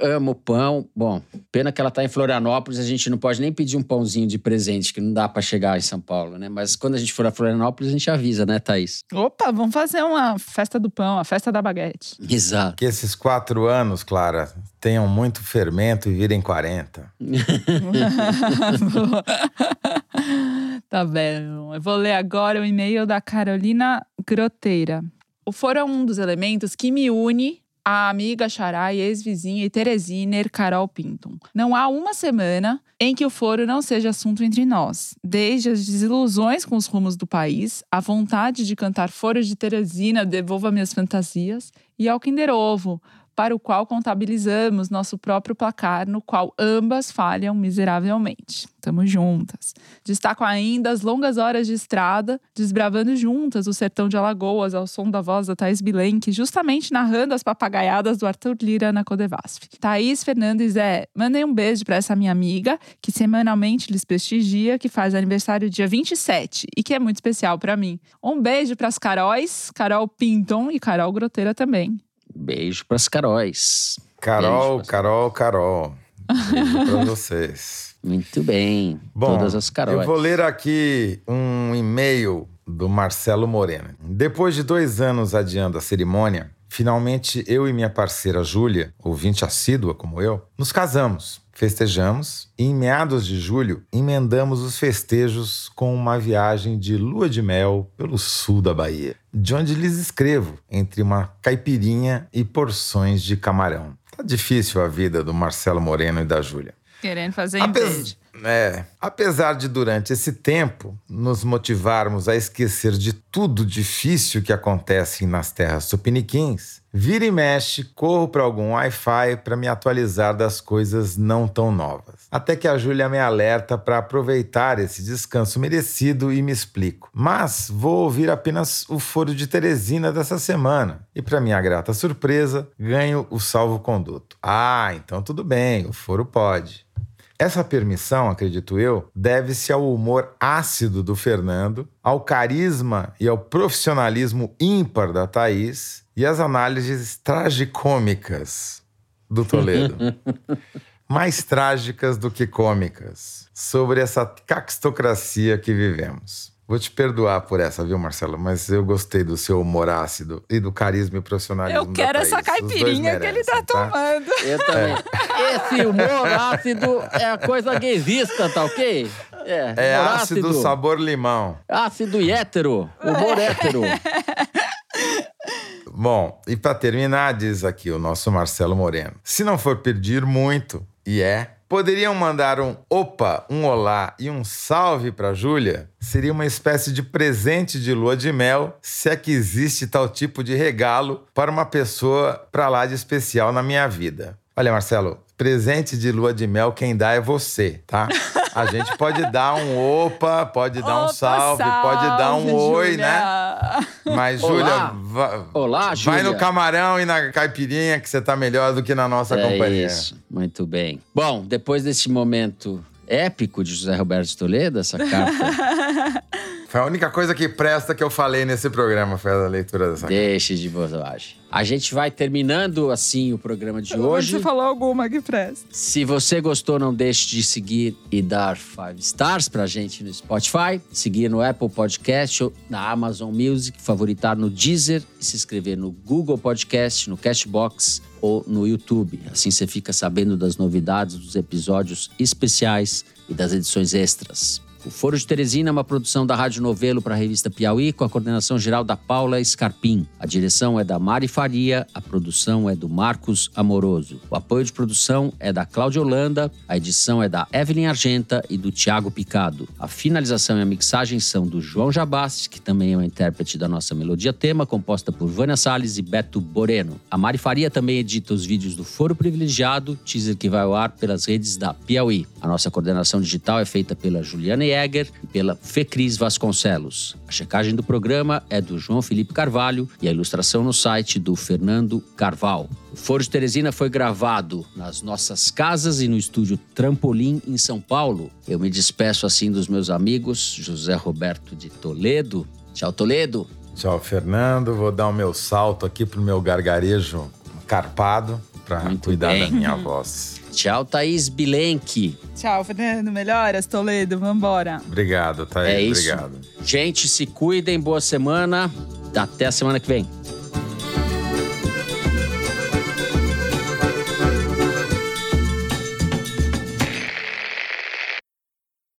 Amo pão. Bom, pena que ela tá em Florianópolis, a gente não pode nem pedir um pãozinho de presente, que não dá pra chegar em São Paulo, né? Mas quando a gente for a Florianópolis, a gente avisa, né, Thaís? Opa, vamos fazer uma festa do pão, a festa da baguete. Exato. Que esses quatro anos, Clara, tenham muito fermento e virem 40. tá bem. Eu vou ler agora o e-mail da Carolina Groteira. O foro é um dos elementos que me une à amiga Xará e ex-vizinha e Teresiner Carol Pinton. Não há uma semana em que o foro não seja assunto entre nós. Desde as desilusões com os rumos do país, a vontade de cantar foro de Teresina devolva minhas fantasias e ao Kinder Ovo, para o qual contabilizamos nosso próprio placar, no qual ambas falham miseravelmente. Tamo juntas. Destaco ainda as longas horas de estrada, desbravando juntas o sertão de Alagoas ao som da voz da Thaís Bilenque, justamente narrando as papagaiadas do Arthur Lira na Codevasf. Thaís Fernandes é, mandei um beijo para essa minha amiga, que semanalmente lhes prestigia, que faz aniversário dia 27 e que é muito especial para mim. Um beijo para as Caróis, Carol Pinton e Carol Groteira também. Beijo pras Caróis. Carol, Beijo, Carol, Carol. Beijo pra vocês. Muito bem. Bom, Todas as Caróis. eu vou ler aqui um e-mail do Marcelo Moreno. Depois de dois anos adiando a cerimônia, finalmente eu e minha parceira Júlia, ouvinte assídua como eu, nos casamos. Festejamos e, em meados de julho, emendamos os festejos com uma viagem de lua de mel pelo sul da Bahia, de onde lhes escrevo, entre uma caipirinha e porções de camarão. Tá difícil a vida do Marcelo Moreno e da Júlia. Querendo fazer Apes- inveja. É, apesar de durante esse tempo nos motivarmos a esquecer de tudo difícil que acontece nas terras tupiniquins, vira e mexe, corro para algum Wi-Fi para me atualizar das coisas não tão novas. Até que a Júlia me alerta para aproveitar esse descanso merecido e me explico. Mas vou ouvir apenas o foro de Teresina dessa semana. E para minha grata surpresa, ganho o salvo-conduto. Ah, então tudo bem, o foro pode. Essa permissão, acredito eu, deve-se ao humor ácido do Fernando, ao carisma e ao profissionalismo ímpar da Thaís e às análises tragicômicas do Toledo. Mais trágicas do que cômicas, sobre essa caquistocracia que vivemos. Vou te perdoar por essa, viu, Marcelo? Mas eu gostei do seu humor ácido e do carisma e profissionalismo. Eu quero da essa caipirinha que ele tá merecem, tomando. Eu também. Esse humor ácido é a coisa gaysista, tá ok? É, É humor ácido, sabor limão. Ácido e hétero. Humor hétero. Bom, e para terminar, diz aqui o nosso Marcelo Moreno: se não for pedir muito, e é, poderiam mandar um opa, um olá e um salve para Júlia? Seria uma espécie de presente de lua de mel, se é que existe tal tipo de regalo para uma pessoa para lá de especial na minha vida. Olha, Marcelo, presente de lua de mel quem dá é você, tá? A gente pode dar um opa, pode dar um Opa, salve, pode dar um salve, oi, né? Júlia. Mas, Olá. Júlia, va- Olá, vai no camarão e na caipirinha que você tá melhor do que na nossa É companhia. isso. Muito bem. Bom, depois desse momento épico de José Roberto de Toledo, essa carta, Foi a única coisa que presta que eu falei nesse programa, foi a leitura dessa carta. deixe de bobagem. A gente vai terminando assim o programa de hoje. Você falou alguma que presta. Se você gostou, não deixe de seguir e dar five stars pra gente no Spotify, seguir no Apple Podcast ou na Amazon Music, favoritar no Deezer e se inscrever no Google Podcast, no Cashbox ou no YouTube. Assim você fica sabendo das novidades dos episódios especiais e das edições extras. O Foro de Teresina é uma produção da Rádio Novelo para a revista Piauí, com a coordenação geral da Paula Scarpim. A direção é da Mari Faria, a produção é do Marcos Amoroso. O apoio de produção é da Cláudia Holanda, a edição é da Evelyn Argenta e do Tiago Picado. A finalização e a mixagem são do João Jabasti, que também é o intérprete da nossa melodia tema, composta por Vânia Salles e Beto Boreno. A Mari Faria também edita os vídeos do Foro Privilegiado, teaser que vai ao ar pelas redes da Piauí. A nossa coordenação digital é feita pela Juliana Jäger pela Fecris Vasconcelos. A checagem do programa é do João Felipe Carvalho e a ilustração no site do Fernando Carval. O Foro de Teresina foi gravado nas nossas casas e no estúdio Trampolim, em São Paulo. Eu me despeço assim dos meus amigos, José Roberto de Toledo. Tchau, Toledo. Tchau, Fernando. Vou dar o meu salto aqui pro meu gargarejo carpado para cuidar bem. da minha voz. Tchau, Thaís Bilenque. Tchau, Fernando. Melhoras, Toledo. Vambora. Obrigado, Thaís. É isso. Obrigado. Gente, se cuidem, boa semana. Até a semana que vem.